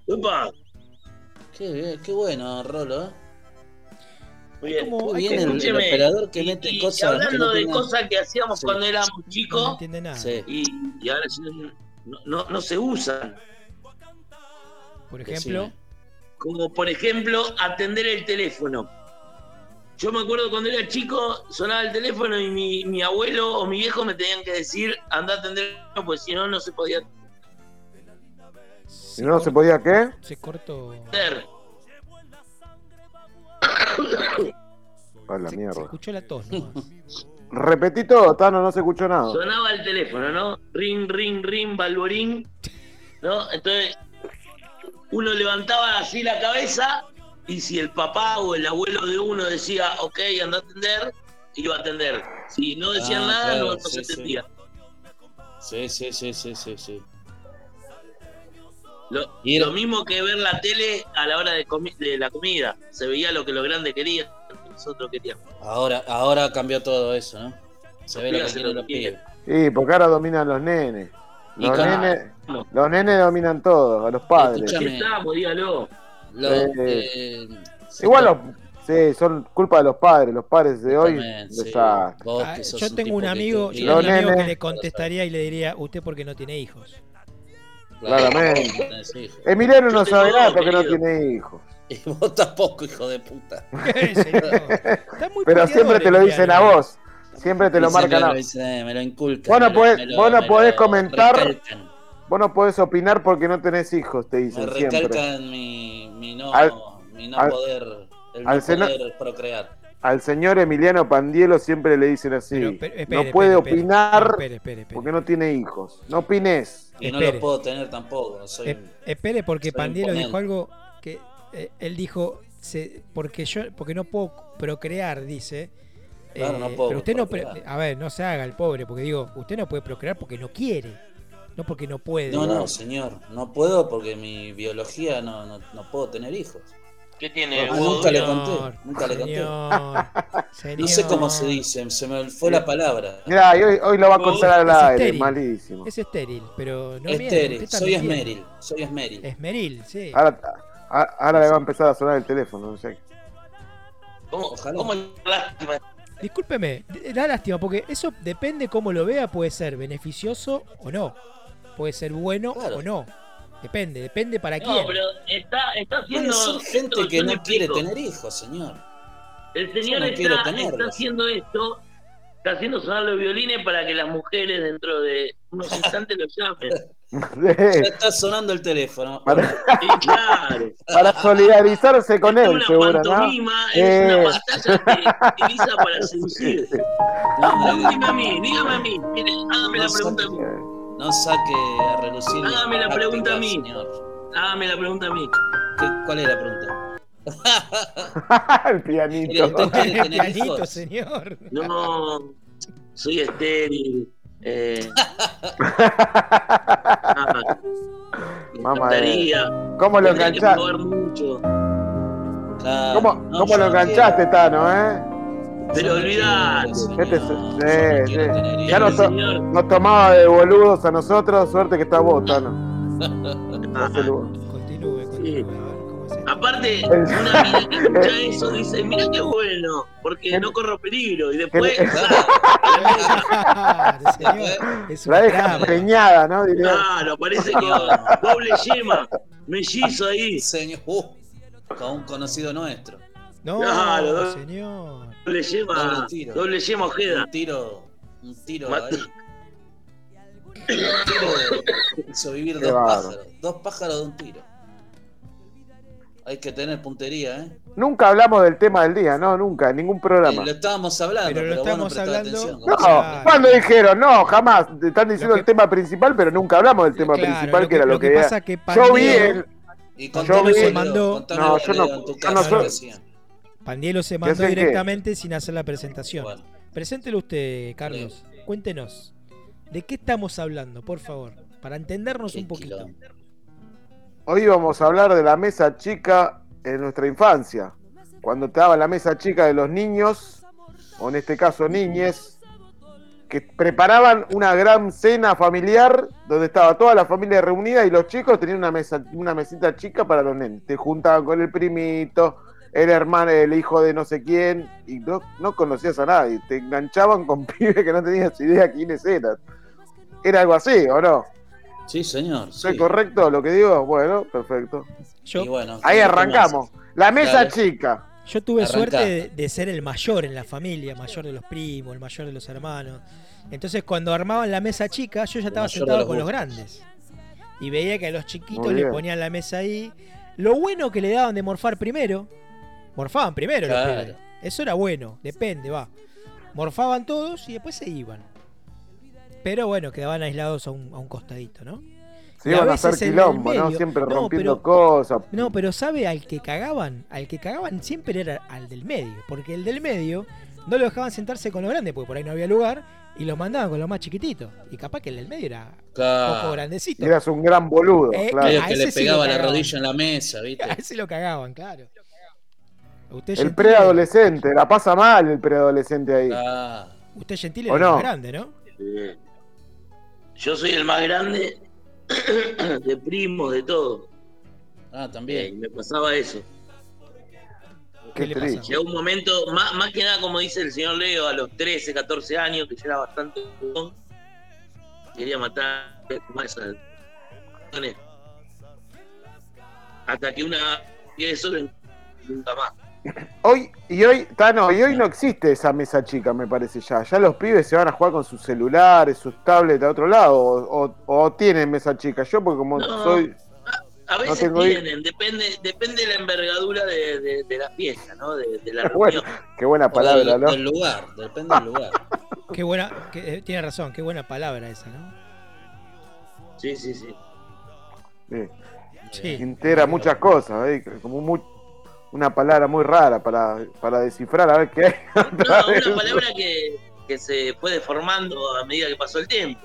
Upa, Qué, qué bueno, Rolo. ¿eh? muy bien. que- el, el operador que y- mete y cosas. que hablando no de tengan- cosas que hacíamos Sí. cuando éramos No chicos entiende nada. Sí. y, y ahora no, no, no se usan. Por ejemplo, Decime. Como por ejemplo atender el teléfono. Yo me acuerdo cuando era chico, sonaba el teléfono y mi, mi abuelo o mi viejo me tenían que decir, anda a atenderlo, porque si no, no se podía Si no, ¿se podía qué? se cortó. A la Se, se mierda. escuchó la tos nomás. [laughs] Repetí todo, Tano, no se escuchó nada. Sonaba el teléfono, ¿no? Ring, ring, ring, balborín. ¿No? Entonces, uno levantaba así la cabeza y si el papá o el abuelo de uno decía, ok, anda a atender, iba a atender. Si no decían Ah, nada, claro, no, no sí, se sí. entendía. Sí, sí, sí, sí, sí, sí. Lo, Y lo mismo que ver la tele a la hora de, comi- de la comida. Se veía lo que los grandes querían. nosotros queríamos. Ahora, ahora cambió todo eso, ¿no? Se ve lo que quieren lo los que quiere. pibes. Sí, porque ahora dominan los nenes. Los nenes, No. los nenes dominan todo, a los padres. Escuchame. ¿Qué estamos? Dígalo. Lo- Eh, eh, Igual los, sí, son culpa de los padres, los padres de hoy. Sí. Vos Ah, yo tengo un amigo, te yo cría- tengo un amigo que le contestaría y le diría, usted porque no tiene hijos. Claramente. Emiliano no sabe nada porque no tiene hijos. [laughs] Y vos tampoco, hijo de puta. [laughs] Pero siempre te lo dicen a Emiliano. vos. Siempre te lo marcan a dicen, Me lo inculcan. Vos no lo- podés- lo- vos no podés comentar recalcan. Vos no podés opinar porque no tenés hijos, te Me dicen siempre. recalcan mi, mi no, Al- mi no al- poder, el al no seno- poder procrear. Al señor Emiliano Pandielo siempre le dicen así. Pero, pero, espere, no puede espere, opinar No, espere, espere, espere. porque no tiene hijos. No opines. Y no Espere. lo puedo tener tampoco. Soy, Eh, espere, porque soy Pandielo imponente. dijo algo que eh, él dijo, se, porque yo porque no puedo procrear, dice. Claro, no Eh, puedo pero usted no, pre- procrear. a ver, no se haga el pobre, porque digo, usted no puede procrear porque no quiere, no porque no puede. no, no, señor. No puedo porque mi biología no, no, no puedo tener hijos. ¿Qué tiene? Ah, nunca le conté, nunca le conté. señor, No sé cómo se dice, se me fue la palabra. Mirá, hoy, hoy lo va a contar al Es aire, estéril. malísimo. Es estéril, pero no Estéril, soy Esmeril, soy Esmeril. Esmeril, sí. Ahora, ahora le va a empezar a sonar el teléfono, no sé. ¿Cómo, Ojalá. cómo lástima? Discúlpeme, da lástima, porque eso depende cómo lo vea, puede ser beneficioso o no. Puede ser bueno Claro. o no. Depende, depende para No, quién. pero está, está haciendo. ser gente esto, que no quiere explico. tener hijos, señor. El señor no está, está haciendo esto, está haciendo sonar los violines para que las mujeres dentro de unos instantes lo llamen. [laughs] Ya está sonando el teléfono. [laughs] para, Y claro. para solidarizarse con es él, una seguro, ¿no? Eh. es una pantalla que utiliza para [laughs] seducir. No, Pregúnteme a mí, dígame a mí. Mire, hágame la No pregunta a mí. No saque a relucir. Hágame la pregunta a mí. señor. Hágame la pregunta a mí. ¿Qué- ¿Cuál es la pregunta? [laughs] el pianito. Mire, usted quiere tener Pianito, hijos. señor. No, soy estéril. Eh, [laughs] ah, me Mamá encantaría. ¿Cómo lo enganchaste? Claro, ¿Cómo, no, cómo lo enganchaste, Tano, eh? Pero no olvidate. Este no sí, sí. tener Ya hijos. no to- señor. Nos tomaba de boludos a nosotros, suerte que está vos, Tano. [laughs] Continúe. Aparte, [laughs] una mina que escucha eso dice, mira qué bueno, porque no corro peligro. Y después, Claro, señor. Es La deja preñada, ¿no? Diría. claro, parece que doble yema, mellizo ahí, Señor, uh, con un conocido nuestro. No, Claro. señor. Doble yema, Doble tiro. doble yema ojeda. Un tiro, un tiro ahí. Un tiro hizo vivir Qué dos pájaros. Dos pájaros de un tiro. Hay que tener puntería, ¿eh? Nunca hablamos del tema del día, no, nunca, en ningún programa. Eh, lo estábamos hablando, Pero pero, lo vos no estamos prestás hablando- atención. No, cuando dijeron, no, jamás. Te Están diciendo que- el tema principal, pero nunca hablamos del tema Claro, principal, que, era lo que, pasa que Yo vi el. Y Yo contame, vi- mandó- contame, No, yo no- en tu yo casa no soy-. Pandielo se mandó qué. directamente sin hacer la presentación. Bueno, Preséntelo usted, Carlos. Cuéntenos. ¿De qué estamos hablando, por favor? Para entendernos qué un poquito. quilombo. Hoy vamos a hablar de la mesa chica en nuestra infancia. Cuando te daba la mesa chica de los niños, o en este caso niñes, que preparaban una gran cena familiar donde estaba toda la familia reunida y los chicos tenían una mesa, una mesita chica para los nenes. Te juntaban con el primito, el hermano, el hijo de no sé quién, y no, no conocías a nadie. Te enganchaban con [laughs] pibes que no tenías idea quiénes eran. Era algo así, ¿o no? Sí, señor. ¿Soy sí. correcto lo que digo? Bueno, perfecto. Yo, Y bueno, Ahí ¿qué arrancamos. La mesa Dale. chica. yo tuve suerte de, de ser el mayor en la familia, mayor de los primos, el mayor de los hermanos. Entonces, cuando armaban la mesa chica, yo ya estaba sentado los con los grandes. Y veía que a los chiquitos le ponían la mesa ahí. Lo bueno que le daban de morfar primero. Morfaban primero los pibes. Eso era bueno, depende, va. Morfaban todos y después se iban. Pero bueno, quedaban aislados a un, a un costadito, ¿no? Se iban a hacer quilombo, ¿no? Siempre No, rompiendo pero- cosas. No, pero ¿sabe al que cagaban? Al que cagaban siempre era al del medio. Porque el del medio no lo dejaban sentarse con los grandes, porque por ahí no había lugar, y los mandaban con los más chiquititos. Y capaz que el del medio era un poco grandecito. Y eras un gran boludo, Eh, claro. Medio a que le ese sí lo pegaba la rodilla en la mesa, ¿viste? [laughs] A ese lo cagaban, claro. Usted El preadolescente, la pasa mal el preadolescente ahí. Ah, Usted gentil ¿O es el no? más grande, ¿no? Eh, Yo soy el más grande [clears throat] de primos, de todo. ah, Eh, y también. me pasaba eso. Qué le? Llegó un momento, más, más que nada, como dice el señor Leo, a los 13, 14 años, que ya era bastante quería matar más a- hasta que una y eso nunca más. Hoy, y hoy, Tano, y hoy no existe esa mesa chica, me parece ya. Ya los pibes se van a jugar con sus celulares, sus tablets a otro lado, o, o- o tienen mesa chica. Yo, porque como No. soy. A veces tengo i- tienen, depende, depende de la envergadura de, de- de la fiesta, ¿no? De, de la [laughs] Bueno, reunión. qué buena palabra, del, ¿no? del lugar, depende del lugar. [laughs] Qué buena, que, eh, tiene razón, qué buena palabra esa, ¿no? Sí, sí, sí. Sí, Sí. integra muchas cosas, ¿eh? como mu- una palabra muy rara para, para descifrar, a ver qué hay. [laughs] No, una palabra que, que se fue deformando a medida que pasó el tiempo.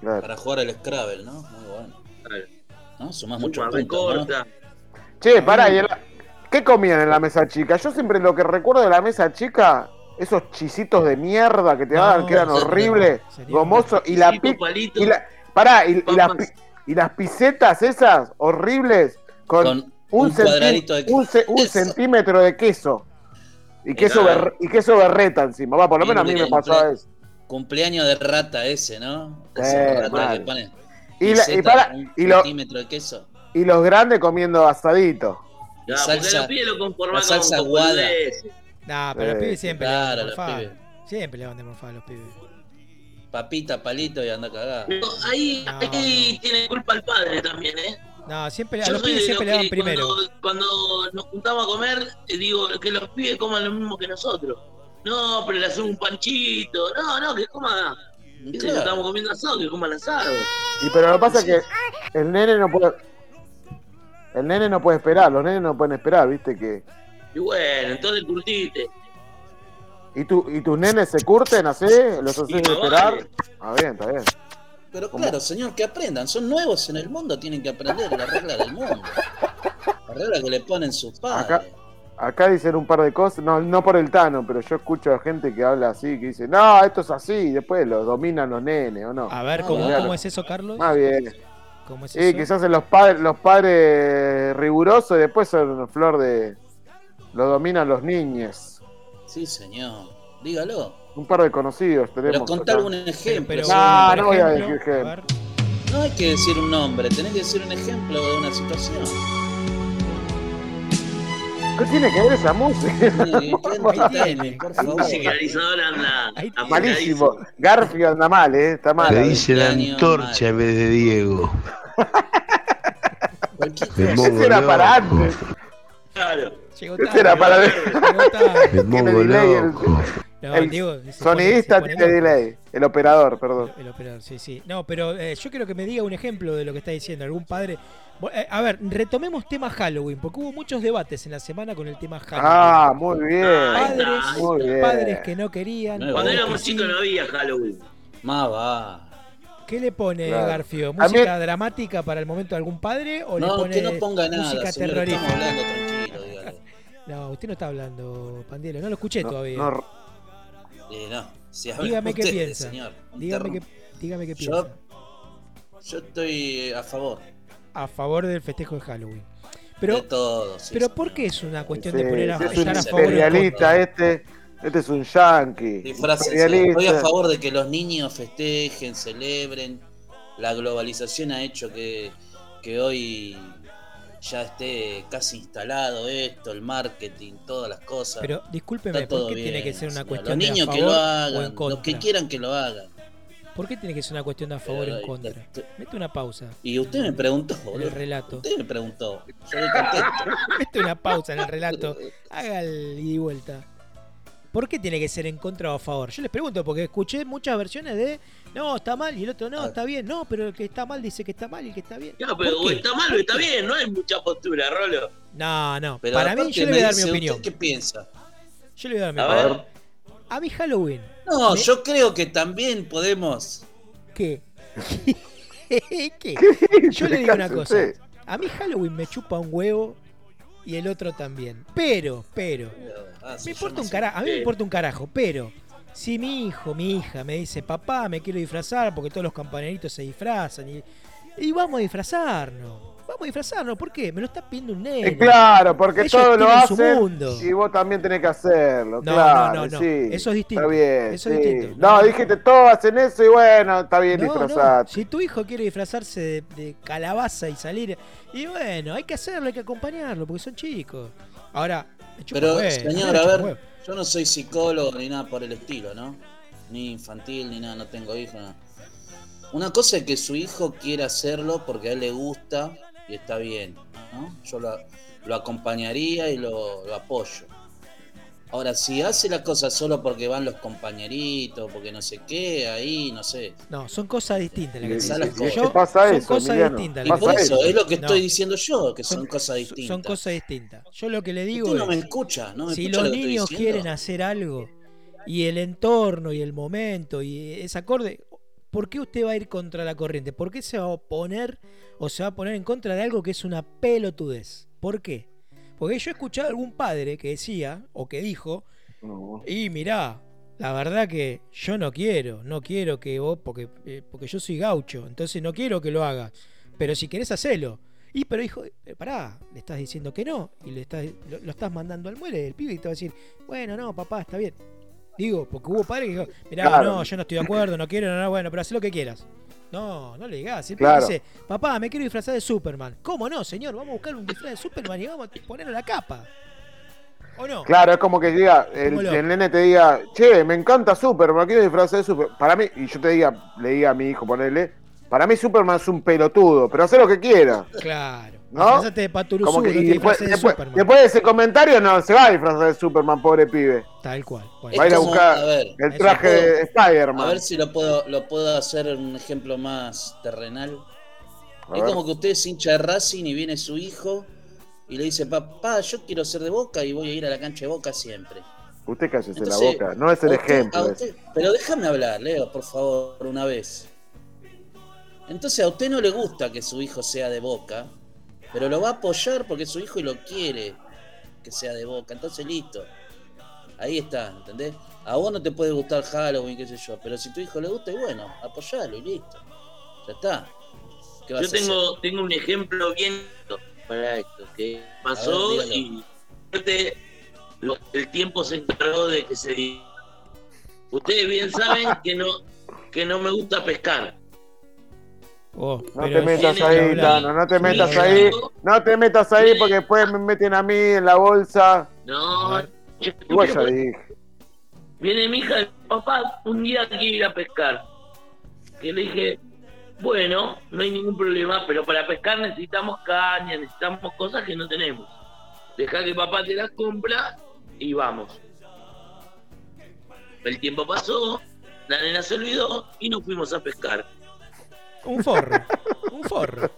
Claro. Para jugar el Scrabble, ¿no? Muy bueno. Claro. ¿No? Sumás Suma, muchos puntos, ¿no? recorta. Che, pará, ¿y en la- ¿qué comían en la mesa chica? Yo siempre lo que recuerdo de la mesa chica, esos chisitos de mierda que te No, daban, que eran horribles, gomosos, y la Cinco pi- palitos. y la, pará, y, y las, y las pisetas esas horribles con, Con un, un centi- cuadradito de un ce- un centímetro de queso. Y queso, berre- y queso berreta encima. Va, por lo menos a mí me pasaba eso. Cumpleaños de rata ese, ¿no? Esa rata que pone Y, la- y pará, un y, lo- centímetro de queso. y los grandes comiendo asadito. Ya, salsa- los la salsa boludeces. Nah, pero los Eh, pibes siempre claro, le van de los. Siempre le van de morfar a los pibes. Papita, palito y anda cagada. Pero ahí, No, ahí no. tiene culpa el padre también, ¿eh? No, siempre, a los pibes siempre le dan primero. Cuando, cuando nos juntamos a comer, eh, digo que los pibes coman lo mismo que nosotros. No, pero le hacemos un panchito. No, no, que coma. Que Claro. Estamos comiendo asado, que coman asado. Y pero lo que pasa es que el nene no puede. El nene no puede esperar, los nenes no pueden esperar, viste que. Y bueno, entonces curtite. ¿Y, tu, y tus nenes se curten así? ¿Los haces esperar? vale. Ah, bien, está bien. Pero ¿Cómo? claro, señor, que aprendan. Son nuevos en el mundo, tienen que aprender la regla del mundo. La regla que le ponen sus padres. Acá- Acá dicen un par de cosas, no, no por el Tano, pero yo escucho a gente que habla así, que dice, no, esto es así, y después lo dominan los nenes, ¿o no? A ver, Ah, ¿cómo, claro. ¿cómo es eso, Carlos? Más bien. ¿Cómo es Sí, eso? que se hacen los padres, los padres rigurosos y después son flor de. Lo dominan los niños. Sí, señor. Dígalo. Un par de conocidos tenemos. Pero acá. algún ejemplo. Pero. No, voy a decir ejemplo. No hay que decir un nombre, tenés que decir un ejemplo de una situación. ¿Qué tiene que ver esa música? [laughs] Tiene. por favor. anda. Malísimo. Garfield anda mal, ¿eh? Está mal. Le dice la antorcha en vez de Diego. [laughs] Ese era para antes. Claro. Llegó Ese tarde. era para- Llegó tarde. Me [laughs] pongo loco. No, El pone- Sonidista pone tiene delay. El operador, perdón. El operador, sí, sí. No, pero eh, yo quiero que me diga un ejemplo de lo que está diciendo. Algún padre. Eh, a ver, retomemos tema Halloween, porque hubo muchos debates en la semana con el tema Halloween. Ah, muy bien. padres, Muy bien. padres que no querían. Nuevo. Cuando padres éramos que sí. chicos no había Halloween. Más va. ¿Qué le pone Claro. Garfio? Mí- ¿Música dramática para el momento de algún padre? ¿O le No, pone que no ponga nada, música señor. terrorífica? Estamos hablando tranquilo, dígalo. [laughs] No, usted no está hablando, Pandielo. No lo escuché No, todavía. no, Eh, no, si Dígame qué piensa. señor. dígame, qué, dígame qué piensa. Yo estoy a favor A favor del festejo de Halloween. de Pero, todo. sí, pero señor. ¿por qué es una cuestión sí, de poner a, es estar a favor imperialista este. Este es un yankee. Estoy a favor de que los niños festejen, celebren. La globalización ha hecho que, que hoy ya esté casi instalado esto, el marketing, todas las cosas. Pero discúlpeme, ¿por qué bien. tiene que ser una cuestión Los niños de a que favor lo o en hagan, contra? los que quieran que lo hagan. ¿Por qué tiene que ser una cuestión de a favor o en contra? este- Mete una pausa Y usted me preguntó, en el relato. Usted me preguntó. Yo le contesto. [laughs] Mete una pausa en el relato. Haga el ida y vuelta. ¿Por qué tiene que ser en contra o a favor? Yo les pregunto, porque escuché muchas versiones de no, está mal y el otro no, Ah. está bien. No, pero el que está mal dice que está mal y el que está bien. Ya, pero ¿Por o está mal o está bien, no hay mucha postura, Rolo. No, no. Pero Para mí, yo le voy a dar mi opinión. ¿Usted qué piensa? Yo le voy a dar mi A opinión. ver, A mí Halloween. No, Me- yo creo que también podemos. ¿Qué? [laughs] ¿Qué? Yo le digo una cosa. A mí Halloween me chupa un huevo y el otro también. Pero, pero, Ah, me importa un carajo, a mí me importa un carajo, pero si mi hijo, mi hija me dice, papá, me quiero disfrazar porque todos los compañeritos se disfrazan y, y vamos a disfrazarnos. Vamos a disfrazarnos, ¿por qué? Me lo está pidiendo un nene. Eh, claro, porque Ellos todos lo hacen mundo. y vos también tenés que hacerlo. No, claro, no, no, no. sí. Eso es distinto. Está bien, Eso es distinto. No, No, no. dijiste todos hacen eso y bueno, está bien No, no. disfrazado. Si tu hijo quiere disfrazarse de, de calabaza y salir, y bueno, hay que hacerlo, hay que acompañarlo, porque son chicos. Ahora, Pero, huevo, señor, a ver, huevo. yo no soy psicólogo ni nada por el estilo, ¿no? Ni infantil, ni nada, no tengo hijos, nada. Una cosa es que su hijo quiera hacerlo porque a él le gusta y está bien, ¿no? Yo lo, lo acompañaría y lo, lo apoyo. Ahora, si hace la cosa solo porque van los compañeritos, porque no sé qué, ahí, no sé. No, son cosas distintas las que digo. las cosas. ¿qué Yo- pasa son eso, cosas Emiliano? distintas Y las que por Pasa eso, es lo que No. estoy diciendo yo, que son, Son- cosas distintas. Son cosas distintas. Yo lo que le digo Usted no me es, escucha, no me si escucha los lo que estoy niños quieren hacer algo y el entorno y el momento y es acorde, ¿por qué usted va a ir contra la corriente? ¿Por qué se va a oponer o se va a poner en contra de algo que es una pelotudez? ¿Por qué? Porque yo he escuchado a algún padre que decía o que dijo, No. y mirá, la verdad que yo no quiero, no quiero que vos, porque, eh, porque yo soy gaucho, entonces no quiero que lo hagas. Pero si querés hacerlo. Y pero hijo, eh, pará, le estás diciendo que no, y le estás, lo, lo estás mandando al muere el pibe y te va a decir, bueno, no, papá, está bien. Digo, porque hubo padres que dijo, mirá, Claro. no, yo no estoy de acuerdo, no quiero, no, no, bueno, pero haz lo que quieras. No, no le digas. El Claro. dice, papá, me quiero disfrazar de Superman. ¿Cómo no, señor? Vamos a buscar un disfraz de Superman y vamos a ponerle la capa. ¿O no? Claro, es como que diga, el, el nene te diga, che, me encanta Superman, me quiero disfrazar de Superman. Para mí, y yo te diga, le diga a mi hijo, ponerle, para mí Superman es un pelotudo, pero hace lo que quiera. Claro. ¿No? De Paturuzú, Como que, no te y después, de después- Superman. después de ese comentario no se va a disfrazar de Superman, pobre pibe. Tal cual. Bueno, Va a ir a buscar a ver, el traje puedo- de A Spider-Man. ver si lo puedo, lo puedo hacer un ejemplo más terrenal. A es ver. como que usted es hincha de Racing y viene su hijo y le dice, papá, yo quiero ser de Boca y voy a ir a la cancha de Boca siempre. Usted cállese la Entonces, boca, no es el A usted- ejemplo. a usted- pero déjame hablar, Leo, por favor, una vez. Entonces a usted no le gusta que su hijo sea de Boca, pero lo va a apoyar porque es su hijo y lo quiere que sea de Boca. Entonces listo. Ahí está, ¿entendés? A vos no te puede gustar Halloween, qué sé yo, pero si tu hijo le gusta, y bueno, apoyalo y listo. Ya está. ¿Qué vas Yo tengo, tengo un ejemplo bien para esto, que pasó ver, y el tiempo se encargó de que se. Ustedes bien saben que no, que no me gusta pescar. Oh, No te metas ahí. Tano, no te metas sí. ahí. No te metas ahí porque después me meten a mí en la bolsa. No, Igual ya dije. Viene mi hija, papá, un día quiero ir a pescar. Que le dije, bueno, no hay ningún problema, pero para pescar necesitamos caña, necesitamos cosas que no tenemos. Deja que papá te las compra y vamos. El tiempo pasó, la nena se olvidó y nos fuimos a pescar. Un forro. Un forro.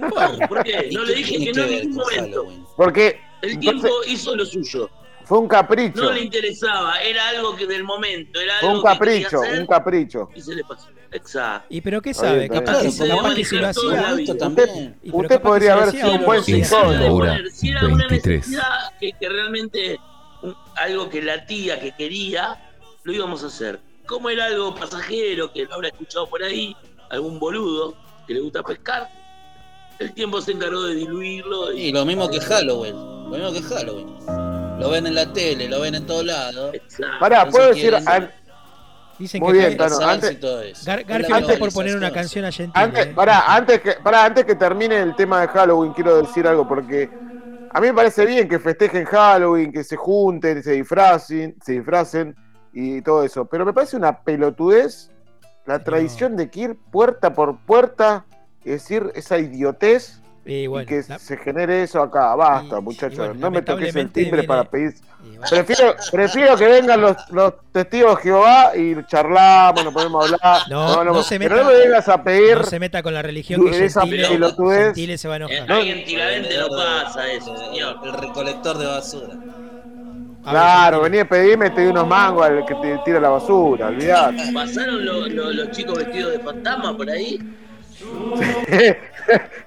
Un forro. ¿Por qué? ¿Y No le dije que no en ningún momento. Porque El tiempo entonces, hizo lo suyo. fue un capricho. No le interesaba, era algo que del momento, era Fue algo un que capricho, hacer un capricho. y se le pasó. Exacto. ¿Y pero qué sabe? Capaz, que, Claro, capaz que si lo hacía. también. Usted que podría haber sido un buen psicólogo. si era una 23. necesidad que, que realmente un- algo que la tía que quería, lo íbamos a hacer. Como era algo pasajero, que lo habrá escuchado por ahí, algún boludo que le gusta pescar, el tiempo se encargó de diluirlo y Y lo mismo que Halloween. Lo mismo que Halloween. Lo ven en la tele, lo ven en todos lados. Pará, ¿puedo decir? an- Dicen Muy que bien, Casarse antes- y todo eso. Gar- Garfield está por poner una canción argentina. Antes, eh. pará, antes que, pará, antes que termine el tema de Halloween, quiero decir algo, porque a mí me parece bien que festejen Halloween, que se junten, se disfracen, se disfracen y todo eso. Pero me parece una pelotudez la No. tradición de que ir puerta por puerta y decir esa idiotez Y bueno, y que la- se genere eso acá. Basta, Y- y muchachos. bueno, no me toques el timbre viene- para pedir. bueno, Prefiero, prefiero que vengan los, los testigos de Jehová y charlamos, nos podemos hablar. No, no se pero meta- no me vengas a pedir no se meta con la religión que esa pelotudez. Gentile se va a enojar. En no pasa eso, señor. El recolector de basura. Claro, venía a pedirme, te di unos mangos al que te tira la basura, olvidate. ¿Pasaron lo- lo- los chicos vestidos de fantasma por ahí? [laughs]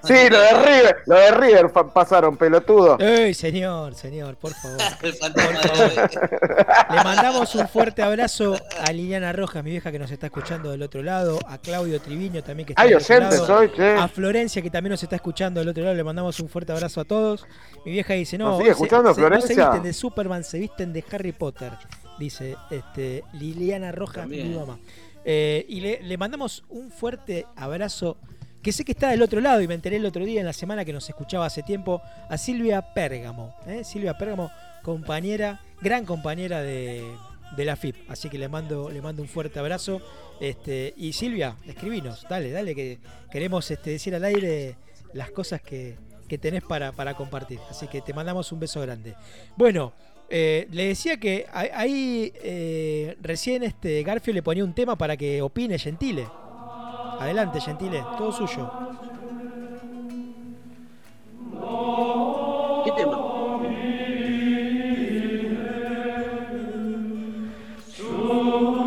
Sí, lo de River, lo de River pasaron, pelotudo. Ey, señor, señor, por favor. [laughs] Le mandamos un fuerte abrazo a Liliana Rojas, mi vieja que nos está escuchando del otro lado, a Claudio Triviño también que está Ay, del otro oyente lado, soy, che. a Florencia que también nos está escuchando del otro lado, le mandamos un fuerte abrazo a todos. Mi vieja dice, no, ¿Nos sigue se- escuchando, se- no se Florencia? visten de Superman, se visten de Harry Potter, dice este, Liliana Rojas, mi mamá. Eh, y le, mandamos un fuerte abrazo, que sé que está del otro lado y me enteré el otro día en la semana que nos escuchaba hace tiempo, a Silvia Pérgamo. ¿eh? Silvia Pérgamo, compañera, gran compañera de, de la FIP. Así que le mando, le mando un fuerte abrazo. Este, y Silvia, escribinos, dale, dale, que queremos este, decir al aire las cosas que, que tenés para, para compartir. Así que te mandamos un beso grande. Bueno, eh, le decía que ahí- eh, recién este Garfio le ponía un tema para que opine Gentile. Adelante, Gentile, todo suyo. ¿Qué tema?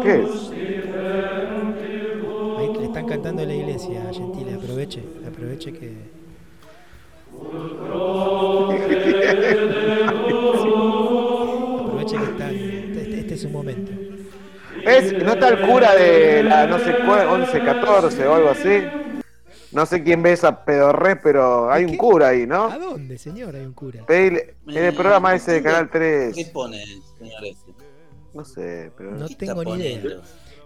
¿Qué es? Es, ¿No está el cura de la no sé cuál, 11, 14 o algo así? No sé quién ve esa pedorré, pero hay un qué? cura ahí, ¿no? ¿A dónde, señor? Hay un cura. Pedile- en el programa ese de Canal ¿Qué 3. pone, señor este? No sé, pero. No ¿Qué tengo ni idea.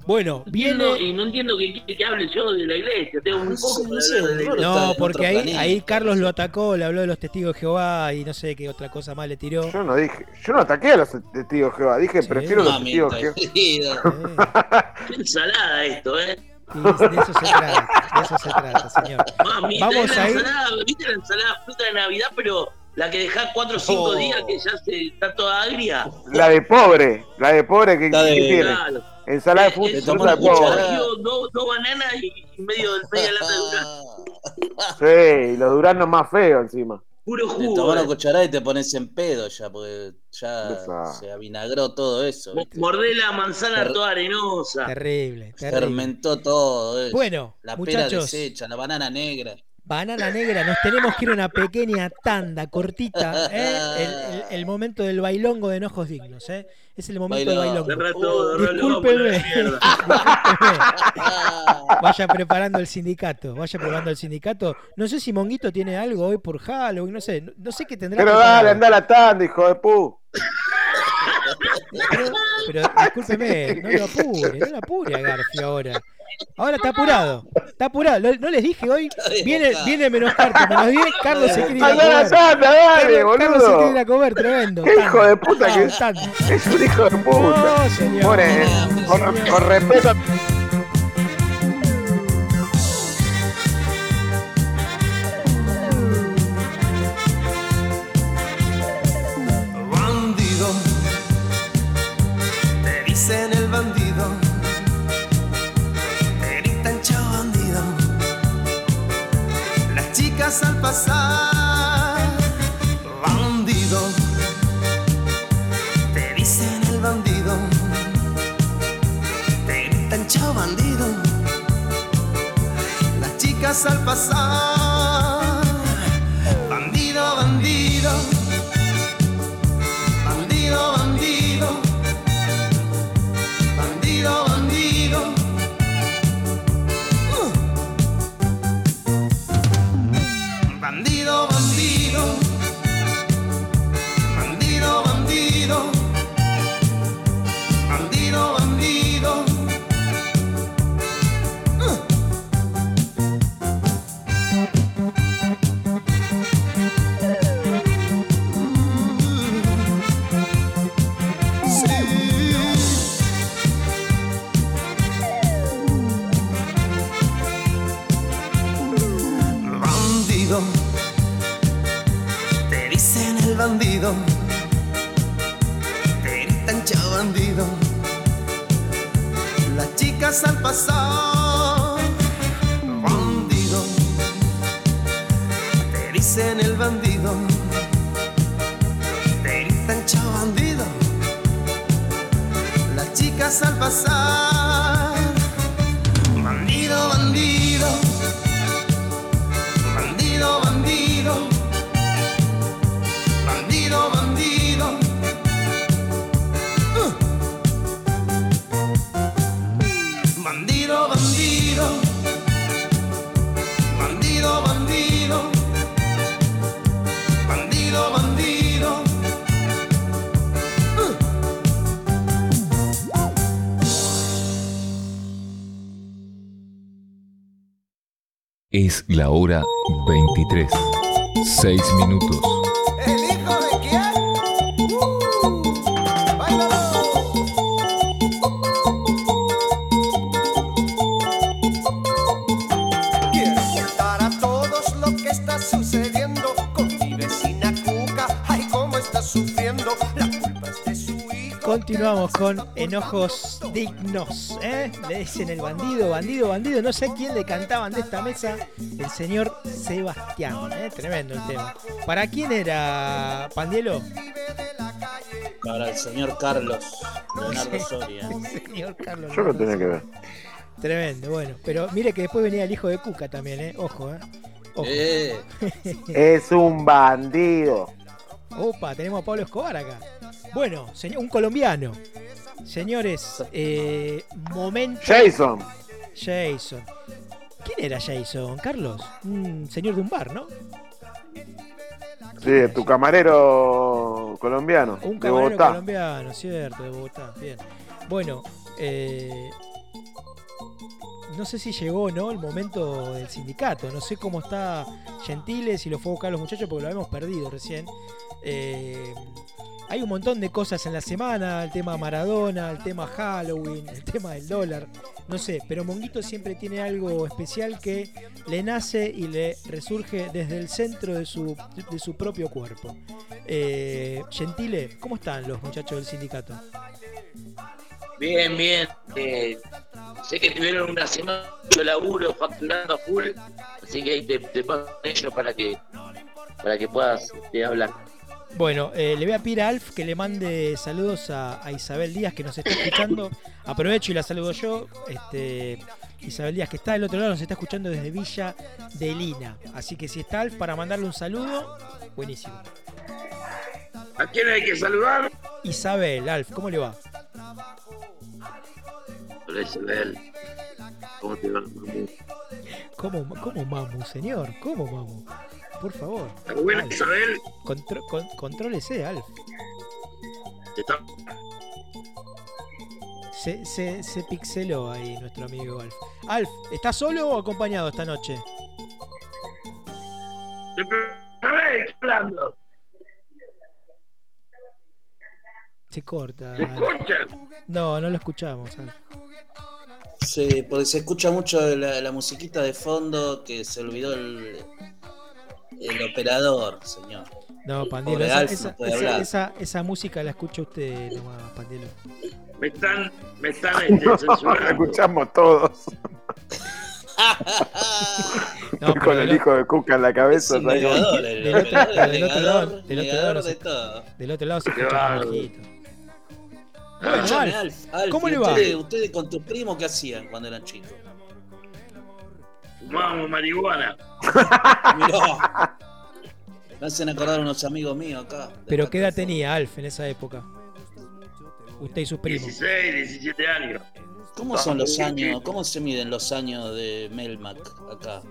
Bueno, viene. y no entiendo que, que- que hable yo de la iglesia. Tengo un No poco sé, no sé, de la No, porque ahí, planeta. ahí Carlos lo atacó, le habló de los testigos de Jehová y no sé qué otra cosa más le tiró. Yo no dije, yo no ataqué a los testigos de Jehová, dije Sí. prefiero los testigos Mamita de Jehová. Qué ensalada esto, ¿eh? y de eso se trata, de eso se trata, señor. Mami, Vamos la a ir- ensalada, ¿viste la ensalada fruta de Navidad, pero la que dejás 4 o 5 Oh. días que ya se, está toda agria? La de pobre, la de pobre que, Está de- que tiene. Claro. Ensalada de Eh, fruta, eh, Te fruta una de dos, dos bananas y medio, media lata de durazno. Sí, y los duranos más feos encima. Puro Te jugo. tomás una eh. cucharada y te pones en pedo ya, porque ya Esa. se avinagró todo eso. ¿viste? Mordé la manzana Fer- toda arenosa. Terrible, terrible. Fermentó todo eso. Bueno, la pera muchachos, deshecha, la banana negra. Banana negra, nos tenemos que ir a una pequeña tanda cortita, ¿eh? el, el- el momento del bailongo de enojos dignos, ¿eh? es el momento del bailongo. discúlpeme. [laughs] Vaya preparando el sindicato, vaya preparando el sindicato. No sé si Monguito tiene algo hoy por Halloween, no sé, no, sé qué tendrá. Pero preparado. dale, anda a la tanda, hijo de pu. Pero, pero discúlpeme, no lo apure, no lo apure a Garfio ahora. Ahora está apurado, está apurado. No, les dije hoy, viene, viene menos cartas, menos 10, Carlos se quiere ir a comer. dale, Carlos, Carlos se quiere ir boludo. a comer, tremendo. Qué hijo de puta que es. Es un hijo de puta. No, señor. Pone, con, con respeto. Chicas al pasar, bandido, te dicen el bandido, te gritan chao bandido. Las chicas al pasar, Es la hora 23. 6 minutos. ¿El hijo de quién? ¡Uh! ¡Báilalo! Quiero contar a todos lo que está sucediendo con mi vecina Cuca. Ay, cómo está sufriendo. La culpa es de su hijo. Continuamos con enojos dignos, ¿eh? Le dicen el bandido, bandido, bandido. No sé quién le cantaban de esta mesa. El señor Sebastián, ¿eh? Tremendo el tema. ¿Para quién era Pandielo? Para el señor Carlos Leonardo Soria. El señor Carlos. Yo lo tenía que ver. Tremendo, bueno. Pero mire que después venía el hijo de Cuca también, ¿eh? Ojo, ¿eh? Ojo. Eh, Es un bandido. Opa, tenemos a Pablo Escobar acá. Bueno, señor, un colombiano. Señores, eh, momento. Jason. Jason. ¿Quién era Jason, Carlos? Un señor de un bar, ¿no? Sí, tu camarero colombiano. Un de camarero Bogotá. colombiano, cierto, de Bogotá. Bien. Bueno, eh, no sé si llegó o no el momento del sindicato. No sé cómo está Gentile, si lo fue a buscar los muchachos, porque lo habíamos perdido recién. Eh, hay un montón de cosas en la semana, el tema Maradona, el tema Halloween, el tema del dólar, no sé, pero Monguito siempre tiene algo especial que le nace y le resurge desde el centro de su, de su propio cuerpo. Eh, Gentile, ¿cómo están los muchachos del sindicato? Bien, bien. Eh, sé que tuvieron una semana de laburo facturando full, así que ahí te, te paso ellos para que para que puedas este, hablar. Bueno, eh, le voy a pedir a Alf que le mande saludos a, a Isabel Díaz que nos está escuchando. Aprovecho y la saludo yo. Este, Isabel Díaz que está del otro lado nos está escuchando desde Villa de Lina. Así que si está Alf para mandarle un saludo, buenísimo. ¿A quién hay que saludar? Isabel, Alf, ¿cómo le va? Hola Isabel. ¿Cómo te va, mamu? ¿Cómo, cómo mamu, señor? ¿Cómo mamu? Por favor. ¿Está buena Alf, Isabel? contro- con- contrólese, Alf. Está- Se, se, se pixeló ahí nuestro amigo Alf. Alf, ¿está solo o acompañado esta noche? Isabel, ¿qué hablando? Se corta. ¿Se escucha? No, no lo escuchamos, Alf. sí, porque se escucha mucho la, la musiquita de fondo que se olvidó el, el operador, señor. No, Pandielo, Pobre esa, esa- no puede esa- hablar. esa- esa música la escucha usted nomás, Pandielo. Me están, me están [laughs] este, La censurando. escuchamos todos. [laughs] No, Con el hijo de Cuca en la cabeza. un del otro- lado- del otro lado no de se- todo. del otro lado se Qué escucha bárbaro. bajito. Ah, Escuchame, Alf, Alf, Alf, ¿cómo ¿y le va? Ustedes, ustedes con tus primos qué hacían cuando eran chicos? Fumamos marihuana. Mirá. Me hacen acordar unos amigos míos acá. Pero ¿qué edad tenía Alf en esa época? Usted y sus primos. 16, 17 años. ¿Cómo son los años? ¿Cómo se miden los años de Melmac acá?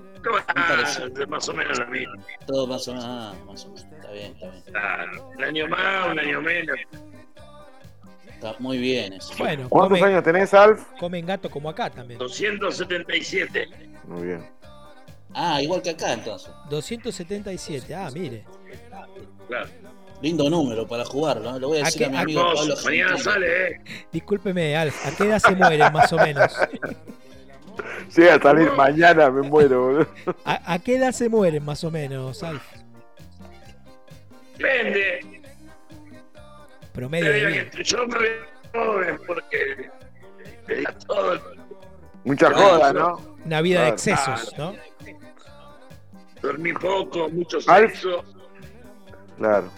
Ah, más o menos lo mismo. Todo más o menos. Ah, más o menos. Está bien, está bien. Claro, un año más, un año menos. Está muy bien eso. Bueno, ¿Cuántos comen, años tenés, Alf? comen gato como acá también. 277. Muy bien. Ah, igual que acá entonces. 277, ah, mire. Claro. Lindo número para jugarlo. ¿no? Lo voy a ¿A decir qué- a mi a- amigo Pablo Hermoso, mañana Gentile. sale, ¿eh? Discúlpeme, Alf, ¿a qué edad se mueren más o menos? [laughs] Llega a salir mañana, me muero, boludo. ¿A, a qué edad se mueren más o menos, Alf? Depende. Promedio de yo me veo joven porque todo. Mucha joda. ¿no? Una vida de Claro. excesos, ¿no? Dormí poco, mucho Alf. sexo, Claro.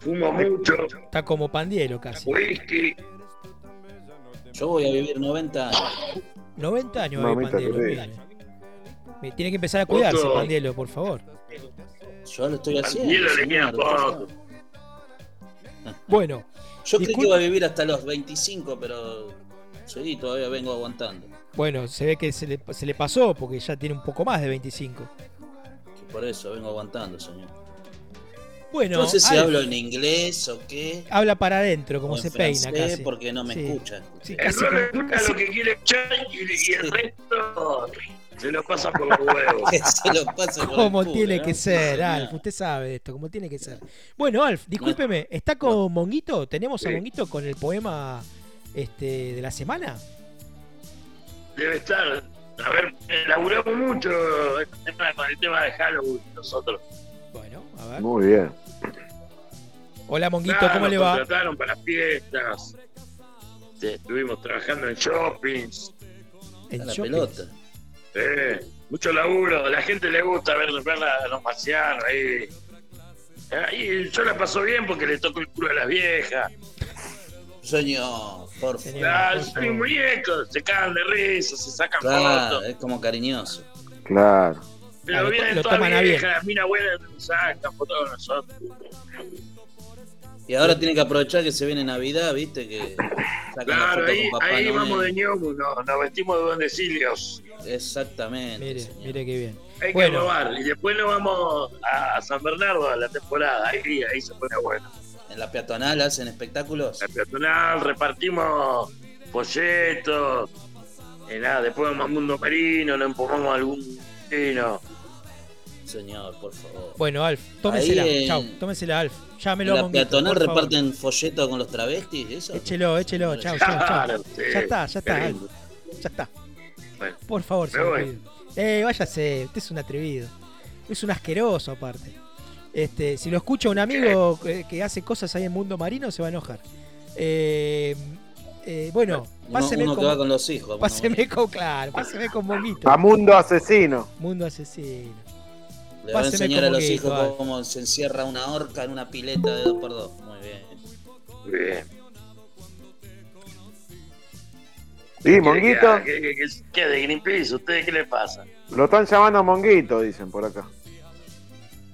fumo mucho, Está como Pandielo casi. whisky. Yo voy a vivir 90 años. 90 años va a Mamita Pandielo. Me- Tiene que empezar a cuidarse, Otro- Pandielo, por favor. Yo lo estoy haciendo. Señor. Bueno, Yo creí que iba a vivir hasta los 25, pero sí, todavía vengo aguantando. bueno, se ve que se le, se le pasó porque ya tiene un poco más de 25. Por eso vengo aguantando, señor. Bueno, No sé si Alf, hablo en inglés o qué. habla para adentro, como se peina casi. porque no me Sí. escucha. Sí, El casi solo como- escucha casi- lo que quiere escuchar y, y el resto. Se lo pasa por los huevos. [laughs] Se lo pase por el Como culo, tiene ¿no? que ser, Señor. Alf. Usted sabe esto, como tiene que ser. Bueno, Alf, discúlpeme, ¿está con Monguito? ¿Tenemos a. Monguito con el poema este, de la semana? Debe estar. A ver, elaboramos mucho este tema con el tema de Halloween nosotros. Bueno, a ver. Muy bien. Hola, Monguito, Claro, ¿cómo nos le va? contrataron para fiestas. Estuvimos trabajando en shoppings. En La pelota. Eh, mucho laburo. A la gente le gusta ver, ver a los marcianos ahí. Eh, Y yo la paso bien porque le toco el culo a las viejas. Señor, por favor. Claro, soy favor. un muñeco. Se cagan de risa, se sacan Claro, fotos. es como cariñoso. Claro. Pero Ah, lo to- vienen todas toman a bien. viejas, las minas buenas nos sacan fotos con nosotros. Y ahora tiene que aprovechar que se viene Navidad, viste, que Claro, foto ahí, con Papá ahí Noel. vamos de ñomo, no, nos vestimos de duendecillos. Exactamente. Mire, señor. mire qué bien. Hay que Bueno. robar. Y después nos vamos a San Bernardo a la temporada. Ahí, ahí se pone bueno. En la peatonal hacen espectáculos. La peatonal, repartimos folletos. Y nada, después vamos a Mundo Marino, nos empujamos a algún vino. Señor, por favor. Bueno, Alf, tómensela. Ahí en- Chau, tómensela, Alf. En Llámelo a la Monguito. peatonal reparten folletos con los travestis, ¿eso? Échelo, échelo. Chau, chau, chau. Claro, sí. Ya está, ya está, Alf. Ya está. Bueno, Por favor, Me señor. Eh, váyase, usted es un atrevido. Es un asqueroso aparte. Este, si lo escucha un amigo que, que hace cosas ahí en Mundo Marino, se va a enojar. Eh, eh, bueno, Uno, páseme uno con, que va con los hijos. bueno, páseme con, claro, páseme con Monguito. A mundo asesino. Mundo asesino. Le va a páseme enseñar a con los hijos vale. cómo se encierra una horca en una pileta de 2x2. Muy bien. Muy bien. Sí, Monguito. ¿Qué, qué, qué, qué de Greenpeace? ¿Ustedes qué les pasa? Lo están llamando Monguito, dicen por acá.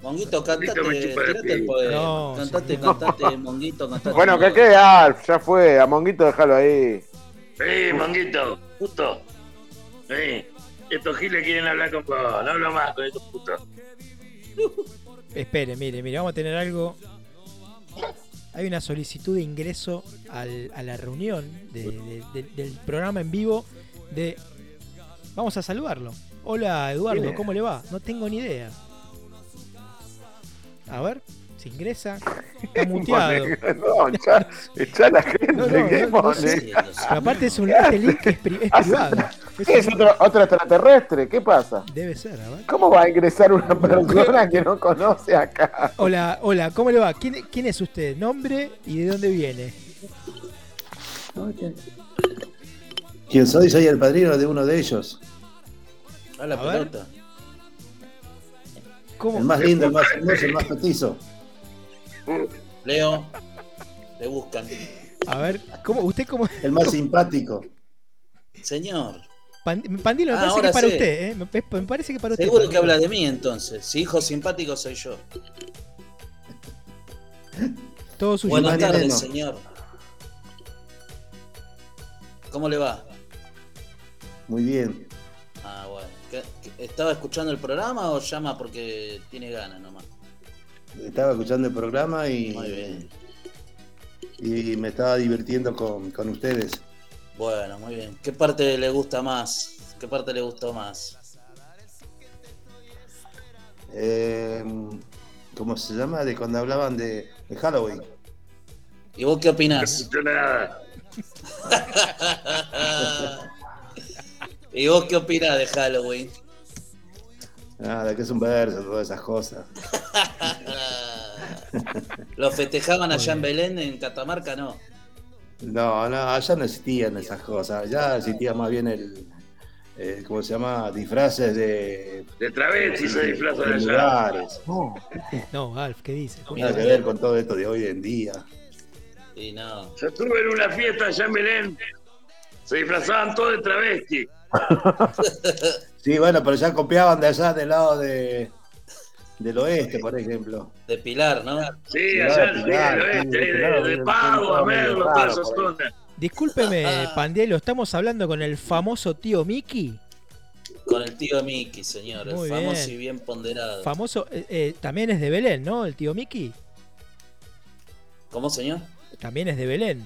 Monguito, cantate, tirate el poema. No, cantate, cantate, Monguito, cantate. Bueno, que quede Alf, ya fue. A Monguito déjalo ahí. Sí, Monguito, justo. Sí. Estos giles quieren hablar con vos. No hablo más con estos putos. Espere, mire, mire, vamos a tener algo. Hay una solicitud de ingreso al- a la reunión de- de- de- del programa en vivo de... Vamos a saludarlo. Hola Eduardo. ¿cómo le va? No tengo ni idea. A ver, se ingresa. Está [laughs] muteado. [laughs] No, ya, echá a la gente. No, no, ¿qué no, sé. Aparte es un este link es, pri- es privado. Es ¿Qué es un- otro, otro extraterrestre? ¿Qué pasa? Debe ser, a ver. ¿Cómo va a ingresar una [laughs] persona que no conoce acá? Hola, hola, ¿cómo le va? ¿Quién, quién es usted? ¿Nombre y de dónde viene? ¿Quién soy? Soy el padrino de uno de ellos. A la A ver. El más lindo, el más hermoso, el más petizo. Leo, te buscan. A ver, ¿cómo, ¿usted cómo? El más simpático. Señor, Pan- Pandilo, me Ah, parece que para sé. usted, ¿eh? Me, me parece que para usted. seguro que habla de mí entonces. Si hijo simpático soy yo. Todo suyo. Buenas tardes, señor. ¿Cómo le va? Muy bien. Ah, bueno. ¿Qué- qué- ¿Estaba escuchando el programa o llama porque tiene ganas nomás? Estaba escuchando el programa y, Muy bien. y me estaba divirtiendo con, con ustedes. Bueno, muy bien. ¿Qué parte le gusta más? ¿Qué parte le gustó más? Eh, ¿Cómo se llama? De cuando hablaban de, de Halloween. ¿Y vos qué No opinás? nada. [laughs] ¿Y vos qué opinás de Halloween? Nada, que es un verso, todas esas cosas. [laughs] ¿Lo festejaban allá en Belén, en Catamarca? No. No, no, allá no existían esas cosas. Allá existía más bien el, eh, ¿cómo se llama? Disfraces de, De travesti se disfrazan de allá. lugares. No, [laughs] Alf, ¿qué dice? Nada que ver con todo esto de hoy en día. Y no. Yo estuve en una fiesta allá en Belén. Se disfrazaban todos de travesti. [laughs] Sí, bueno, pero ya copiaban de allá del lado de, del oeste, por ejemplo. De Pilar, ¿no? Sí, allá del oeste, sí, de, de sí, Pago, a claro, todas esas zonas. Discúlpeme, Pandielo, estamos hablando con el famoso tío Mickey. Con el tío Mickey, señor. El Muy famoso bien. y bien ponderado. Famoso, eh, eh, también es de Belén, ¿no? El tío Mickey. ¿Cómo, señor? También es de Belén.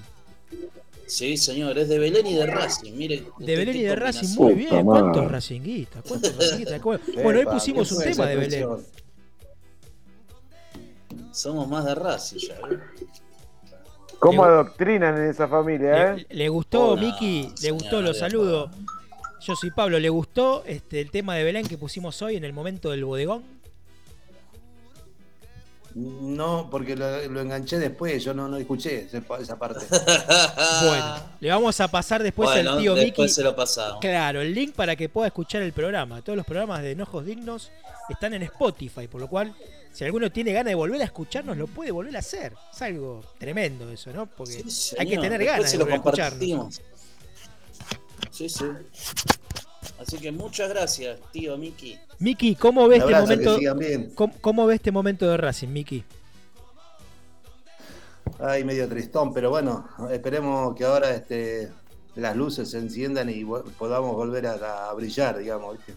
Sí, señor, es de Belén y de Racing, mire. De Belén y de Racing, muy bien. ¿Cuántos racinguistas? ¿Cuántos [laughs] racinguistas? Bueno, hoy pusimos ¿qué un tema de Belén. Somos más de Racing ya, ¿eh? ¿Cómo Le- adoctrinan en esa familia, Le, eh? le gustó, Miki, le gustó, lo saludo. Yo soy Pablo, ¿le gustó este el tema de Belén que pusimos hoy en el momento del bodegón? No, porque lo, lo enganché después, yo no, no escuché esa parte. [laughs] Bueno, le vamos a pasar después Bueno, al tío después Miki. se lo pasamos. Claro, el link para que pueda escuchar el programa. Todos los programas de Enojos Dignos están en Spotify, por lo cual, si alguno tiene ganas de volver a escucharnos, lo puede volver a hacer. Es algo tremendo eso, ¿no? Porque Sí, hay que tener después ganas se de lo volver a escucharnos. Sí, sí. Así que muchas gracias, tío Miki. Miki, ¿cómo ves este momento? que sigan bien. ¿Cómo, cómo ves este momento de Racing, Miki? Ay, medio tristón, pero bueno, esperemos que ahora este, las luces se enciendan y vo- podamos volver a, a brillar, digamos. ¿viste?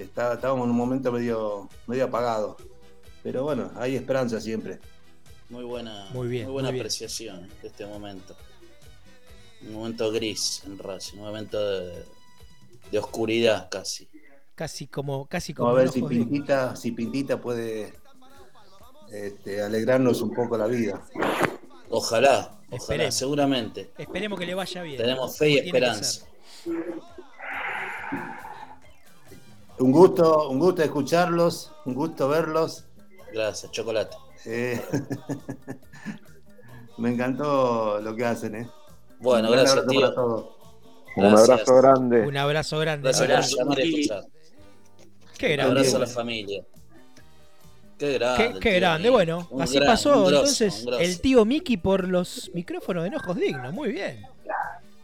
Está- estábamos en un momento medio, medio apagado. Pero bueno, hay esperanza siempre. Muy buena, Muy bien, buena muy bien. apreciación de este momento. Un momento gris en Racing, un momento de, de oscuridad casi. Casi como, casi Vamos como a ver si. Pintita, si Pintita puede este, alegrarnos un poco la vida. Ojalá, ojalá, Esperemos. seguramente. Esperemos que le vaya bien. Tenemos fe y esperanza. Un gusto, un gusto escucharlos, un gusto verlos. Gracias, chocolate. Eh, [laughs] me encantó lo que hacen, ¿eh? Bueno, Un gracias, tío. para todos. Un Gracias. abrazo grande. Un abrazo grande. Gracias llamar y Miki. escuchar. Qué Un grande. abrazo a la familia. Qué grande. Qué, grande. Bueno, Un así gran- pasó un grosso, entonces un el tío Miki por los micrófonos de Enojos Dignos. Muy bien.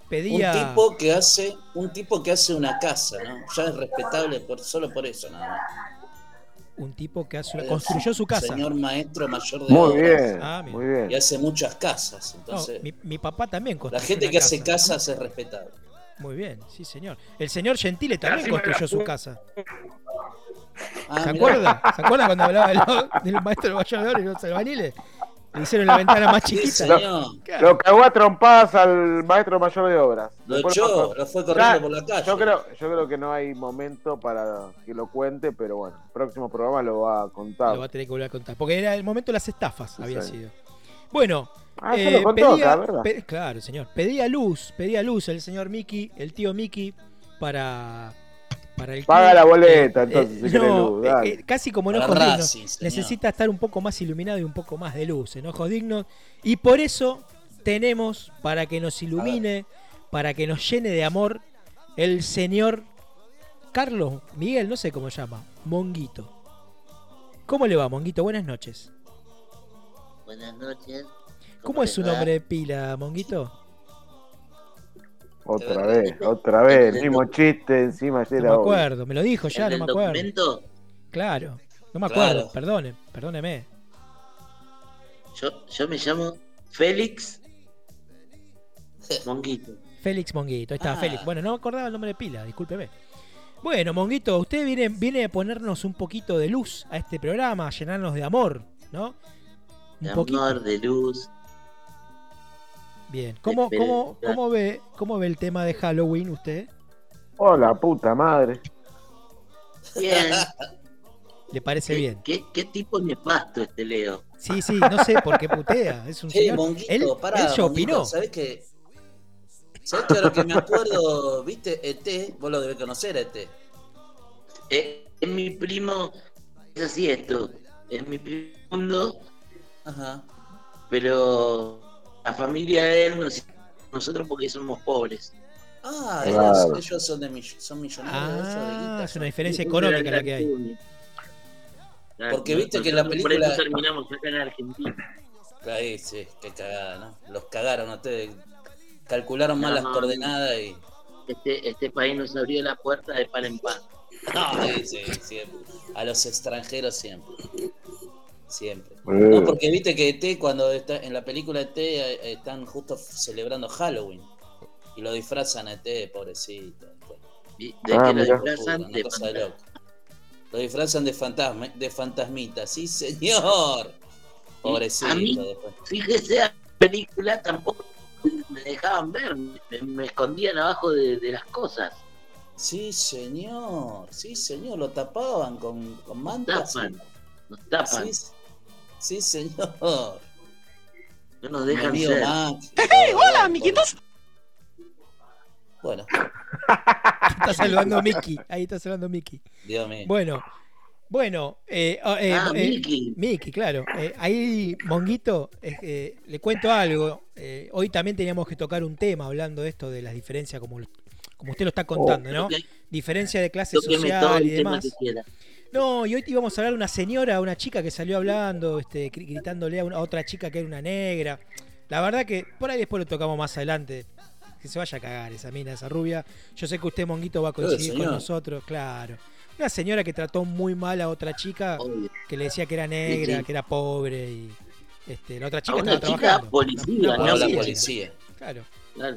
Pedía. Un tipo que hace, un tipo que hace una casa, ¿no? Ya es respetable por, solo por eso, nada más. un tipo que hace construyó su casa. Señor maestro mayor de Muy obras. bien, Ah, muy bien. Y hace muchas casas, No, entonces. mi, mi papá también la construyó gente una que hace casa. casas es respetable. Muy bien, sí, señor. El señor Gentile también construyó su casa. Ah, ¿Se mirá. acuerda? ¿Se acuerda cuando hablaba del, del maestro del mayor de oro y los albaniles? Le hicieron la [laughs] ventana más chiquita. Claro. Lo cagó a trompadas al maestro mayor de obras. Lo Después echó, lo fue corriendo Ya, por la calle. Yo creo, yo creo que no hay momento para que lo cuente, pero bueno, el próximo programa lo va a contar. Lo va a tener que volver a contar. Porque era el momento de las estafas, Sí, había sí. sido. Bueno, Ah, eh, se lo contó pedía- acá, ¿verdad? pe- claro, señor. Pedía luz, pedía luz el señor Miki, el tío Miki, para, para el Paga club. la boleta, Eh, entonces, eh, si no, luz, eh, dale. eh, casi como Para enojos dignos. Necesita estar un poco más iluminado y un poco más de luz, enojos dignos. Y por eso tenemos, para que nos ilumine, para que nos llene de amor, el señor Carlos Miguel, no sé cómo se llama, Monguito. ¿Cómo le va, Monguito? Buenas noches. Buenas noches. ¿Cómo es su va? nombre de pila, Monguito? Otra vez, otra vez, el mismo chiste encima ayer No me acuerdo, me lo dijo ya, ¿El no me acuerdo. documento? Claro, no me acuerdo, Claro. perdone, perdóneme. Yo, yo me llamo Félix Monguito. Félix Monguito, ahí está, Ah. Félix. Bueno, no me acordaba el nombre de pila, discúlpeme. Bueno, Monguito, usted viene, viene a ponernos un poquito de luz a este programa, a llenarnos de amor, ¿no? Un De poquito. amor, de luz. Bien. ¿Cómo, Espere, cómo, cómo, ve, ¿Cómo ve el tema de Halloween usted? Oh, la puta madre. Bien. [laughs] ¿Le parece ¿Qué, bien? ¿qué, qué tipo nefasto este Leo? Sí, sí, no sé por qué putea. Es un [laughs] Che, señor. Monguito, él, pará, él Monguito, opinó. ¿sabés qué? ¿Sabés que ahora que me acuerdo, viste, ET? Vos lo debés conocer, ET. [laughs] Eh, es mi primo, es así esto, es mi primo Ajá. pero la familia de él nos nosotros porque somos pobres. Ah, Claro. ellos, ellos son, de mill- son millonarios. de Ah, es una diferencia económica la que hay. Claro, Porque viste que en la película- Por eso terminamos acá en Argentina. Ahí sí, qué cagada, ¿no? Los cagaron ustedes. Calcularon mal No, las no, coordenadas y. Este, este país nos abrió la puerta de par en par. No, [laughs] sí, sí, siempre. A los extranjeros siempre. Siempre. Eh, No, porque viste que ET, cuando está en la película ET, eh, están justo celebrando Halloween. Y lo disfrazan a ET, pobrecito. ¿De de Ah, que lo disfrazan? Una De cosa de loco. Lo disfrazan de fantasma, de fantasmita, sí señor. Pobrecito. A mí- después. Fíjese, la película tampoco me dejaban ver, me, me escondían abajo de, de las cosas. Sí, señor, sí, señor, lo tapaban con, con mantas. Tapan, nos tapan, Sí, sí, señor. no nos dejan Mi ser. Max. hola, amiguitos. Bueno, Está saludando Mickey. Ahí está saludando Mickey. Dios mío. Bueno, bueno, eh, ah, eh, Ah, eh, Mickey. Mickey, claro. Eh, ahí, Monguito, eh, eh, le cuento algo. Eh, hoy también teníamos que tocar un tema hablando de esto de las diferencias, como, como usted lo está contando, ¿no? Ok, Diferencia de clase tóqueme todo social el y tema demás. No, y hoy te íbamos a hablar de una señora, una chica que salió hablando, este, gri- gritándole a, una- a otra chica que era una negra. La verdad que por ahí después lo tocamos más adelante. Que se vaya a cagar esa mina, esa rubia. Yo sé que usted, Monguito, va a coincidir con nosotros, claro. Una señora que trató muy mal a otra chica, Obvio. que le decía que era negra, Sí, sí. que era pobre y este, la otra chica A una estaba chica trabajando. policía, Habló la policía. Claro. Claro.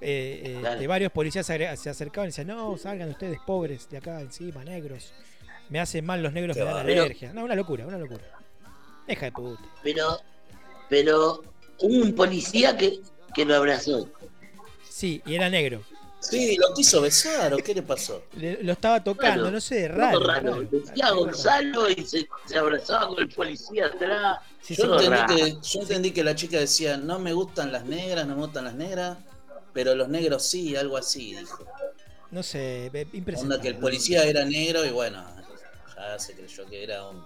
Eh, eh, Claro. de varios policías se acercaban y decían, no, salgan ustedes pobres de acá encima, negros. Me hacen mal los negros, Qué me dan alergia. No, una locura, una locura. Deja de puta. Pero, pero hubo un policía que, que lo abrazó. Sí, y era negro. Sí, lo quiso besar, ¿o qué le pasó? Le- lo estaba tocando, no sé, raro. raro. raro. Decía Gonzalo y se, se abrazaba con el policía atrás. Sí, Yo entendí, que, yo entendí que la chica decía, no me gustan las negras, no me gustan las negras, pero los negros sí, algo así, dijo. no sé, ve- Onda impresionante. que el policía era negro y bueno, ya se creyó que era un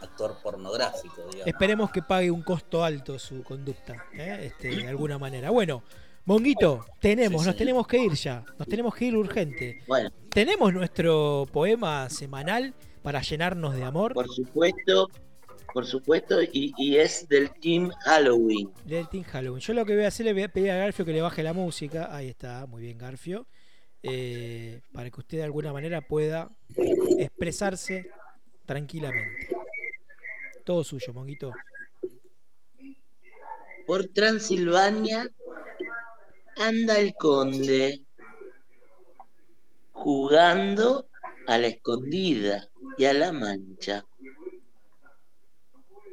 actor pornográfico, digamos. Esperemos que pague un costo alto su conducta, ¿eh? este, de alguna manera. Bueno, Monguito, tenemos, Sí, nos tenemos que ir ya. Nos tenemos que ir urgente. Bueno, Tenemos nuestro poema semanal para llenarnos de amor. por supuesto, por supuesto, y, y es del Team Halloween. del Team Halloween. Yo lo que voy a hacer le voy a pedir a Garfio que le baje la música. Ahí está, muy bien Garfio. Eh, para que usted de alguna manera pueda expresarse tranquilamente. Todo suyo, Monguito. Por Transilvania anda el conde jugando a la escondida y a la mancha.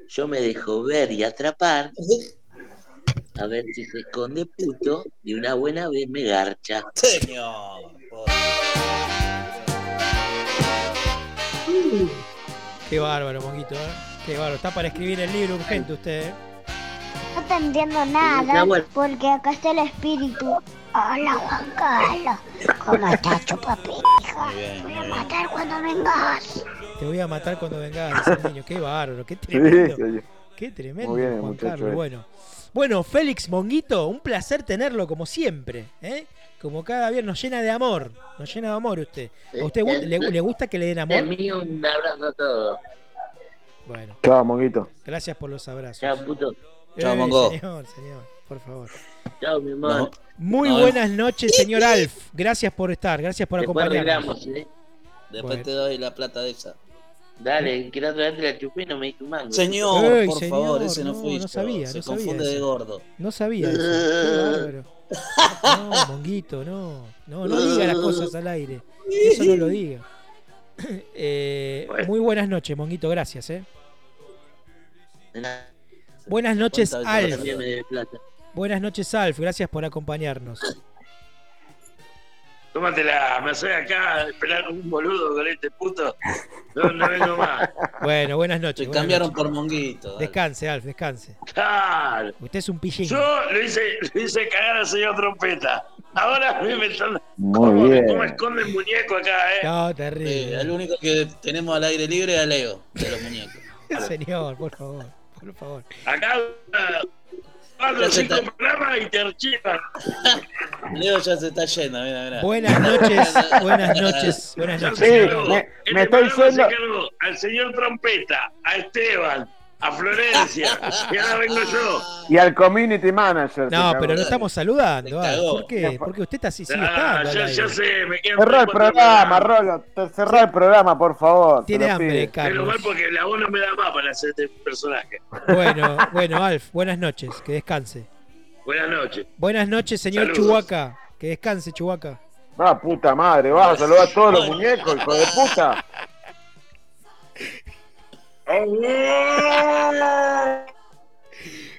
Yo me dejo ver y atrapar a ver si se esconde puto y una buena vez me garcha. Señor, por- Qué bárbaro, Monguito. ¿eh? Qué bárbaro. Está para escribir el libro urgente usted. ¿eh? No te entiendo nada porque acá está el espíritu. Hola Juan Carlos, ¿cómo estás, chupapija? Bien, Voy a matar cuando vengas. Te voy a matar cuando vengas, [laughs] niño. Qué bárbaro, qué tremendo. Qué tremendo, Juan Carlos. eh. Bueno. Bueno, Félix Monguito, un placer tenerlo como siempre. ¿eh? Como cada viernes nos llena de amor. Nos llena de amor usted. ¿A usted le, le gusta que le den De amor? mí un abrazo a todos. Bueno, Chao, Monguito. gracias por los abrazos. Chao, puto. Chao, Eh, Mongo. Señor, señor, por favor. Chao, mi amor. No, Muy No, buenas noches, señor Alf. Gracias por estar, gracias por Después acompañarnos. ¿eh? después Bueno. te doy la plata de esa. Dale, quiero traerte la chupé y no me diste un mango. Señor, Ey, por señor, favor, ese no, no, fui no sabía, Se no sabía confunde de gordo. No sabía [laughs] eso. No, Monguito, no. No, no diga las cosas al aire. Eso no lo diga. [laughs] [laughs] Eh, Bueno. muy buenas noches, Monguito, gracias, ¿eh? Buenas noches, ¿Cuánta Alf. Buenas noches, Alf. Gracias por acompañarnos. Tómatela, me hace acá a esperar un boludo con este puto. No, no vengo más. [laughs] Bueno, buenas noches. Te cambiaron noches. por monguito. dale. Descanse, Alf, descanse. Claro. Usted es un pillín. Yo lo hice, lo hice cagar al señor Trompeta. Ahora me están. Muy ¿Cómo, bien. cómo esconde el muñeco acá, eh? No, terrible. el único que tenemos al aire libre es a Leo, de los muñecos. [laughs] Señor, por favor. Por favor. Acá uh, cuatro o Ya se cinco está- programas y te archivan. [laughs] Leo ya se está yendo, mira, mira. Buenas noches, [laughs] buenas noches, buenas noches. Sí, me- me estoy yendo- al señor Trompeta, a Esteban, a Florencia. y ahora vengo yo. Y al community manager. No, pero no estamos saludando. Cagó. ¿Por qué? Porque usted está así, sigue Ah, estando. ya, ya sé, me quedan Cerrá el programa. Rolo. Cerrá el programa, por favor. Tiene hambre, Carlos. mal porque la voz no me da más para hacer este personaje. Bueno, bueno, Alf, buenas noches, que descanse. Buenas noches. Buenas noches, señor Saludos. Chubaca. Que descanse, Chubaca. Ah, puta madre, vas a saludar a todos los muñecos, hijo de puta.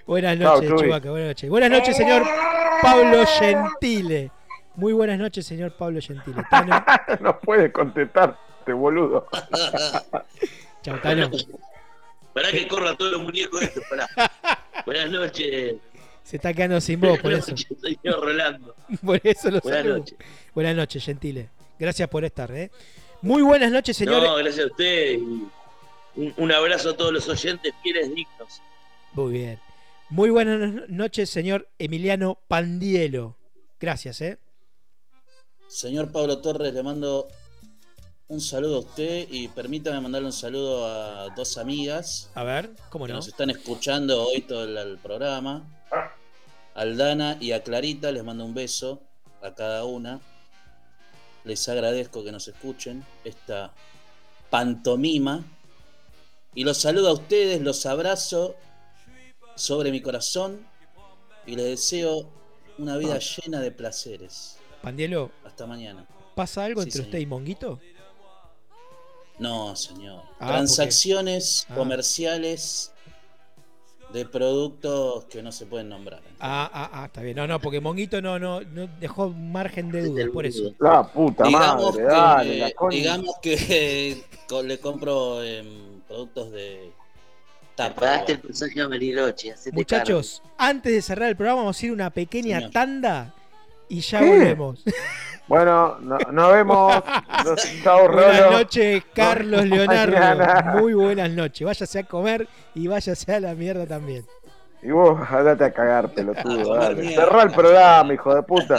Buenas noches, Chuy. Chubaca, buenas noches. Buenas noches, señor Pablo Gentile. Muy buenas noches, señor Pablo Gentile. Tano. [laughs] no puede contestarte, boludo. [laughs] Chao, Tano. Pará que corra todos los muñecos estos, pará. [laughs] Buenas noches. Se está quedando sin voz, por eso. señor Rolando. Por eso lo Buenas saludo. noches. Buenas noches, Gentile. Gracias por estar, ¿eh? Muy buenas noches, señores. No, gracias a usted. y Un, un abrazo a todos los oyentes fieles dignos. Muy bien. Muy buenas no- noches, señor Emiliano Pandielo. Gracias, ¿eh? Señor Pablo Torres, le mando un saludo a usted y permítame mandarle un saludo a dos amigas A ver, ¿cómo que no? nos están escuchando hoy todo el, el programa. Aldana y a Clarita les mando un beso a cada una. Les agradezco que nos escuchen esta pantomima. Y los saludo a ustedes, los abrazo sobre mi corazón y les deseo una vida llena de placeres. Pandielo, Hasta mañana. ¿pasa algo Sí, entre usted y Monguito? No, señor. Ah, Transacciones porque- ah. comerciales de productos que no se pueden nombrar. Ah, ah, ah, está bien. No, no, porque Monguito no, no, no dejó margen de duda, por eso. La puta digamos madre, que, dale, la coña. digamos que [laughs] le compro productos de tapa. Pagaste el pasaje a Bariloche, Muchachos, antes de cerrar el programa, vamos a ir a una pequeña Señor. tanda y ya ¿Qué? volvemos. Bueno, no- nos vemos. [laughs] Nos- Chao, Buenas noches, Carlos vemos Leonardo. mañana. Muy buenas noches. Váyase a comer y váyase a la mierda también. Y vos, andate a cagar, pelotudo. [laughs] Cerrá el programa, hijo de puta.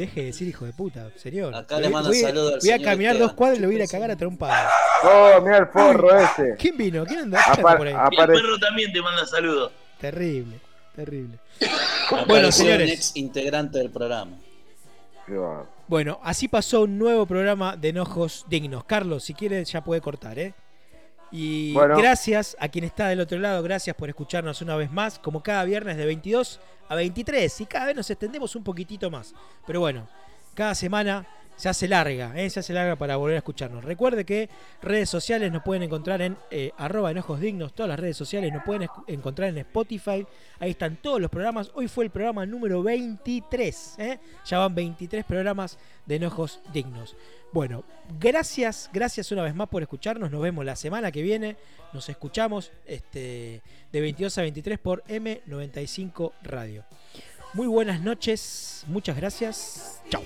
Deje de decir hijo de puta, señor. Acá le Voy- mando voy, saludo al voy a caminar Esteban. dos cuadras y lo voy a ir a cagar a trompadas. Oh, mira el forro ese. ¿Quién vino? ¿Quién anda por ahí? Y el perro también te manda saludos. Terrible, terrible. Apareció Bueno, un señores. ex integrante del programa. Qué. Bueno, así pasó un nuevo programa de enojos dignos. Carlos, si quieres ya puede cortar, ¿eh? Y Bueno. gracias a quien está del otro lado, gracias por escucharnos una vez más, como cada viernes de 22 a 23 y cada vez nos extendemos un poquitito más. Pero bueno, cada semana se hace larga, ¿eh? se hace larga para volver a escucharnos. Recuerde que redes sociales nos pueden encontrar en eh, arroba enojos dignos, todas las redes sociales nos pueden encontrar en Spotify, ahí están todos los programas. Hoy fue el programa número 23, ¿eh? ya van 23 programas de enojos dignos. Bueno, gracias, gracias una vez más por escucharnos. Nos vemos la semana que viene. Nos escuchamos este, de 22 a 23 por M95 Radio. Muy buenas noches, muchas gracias. Chao.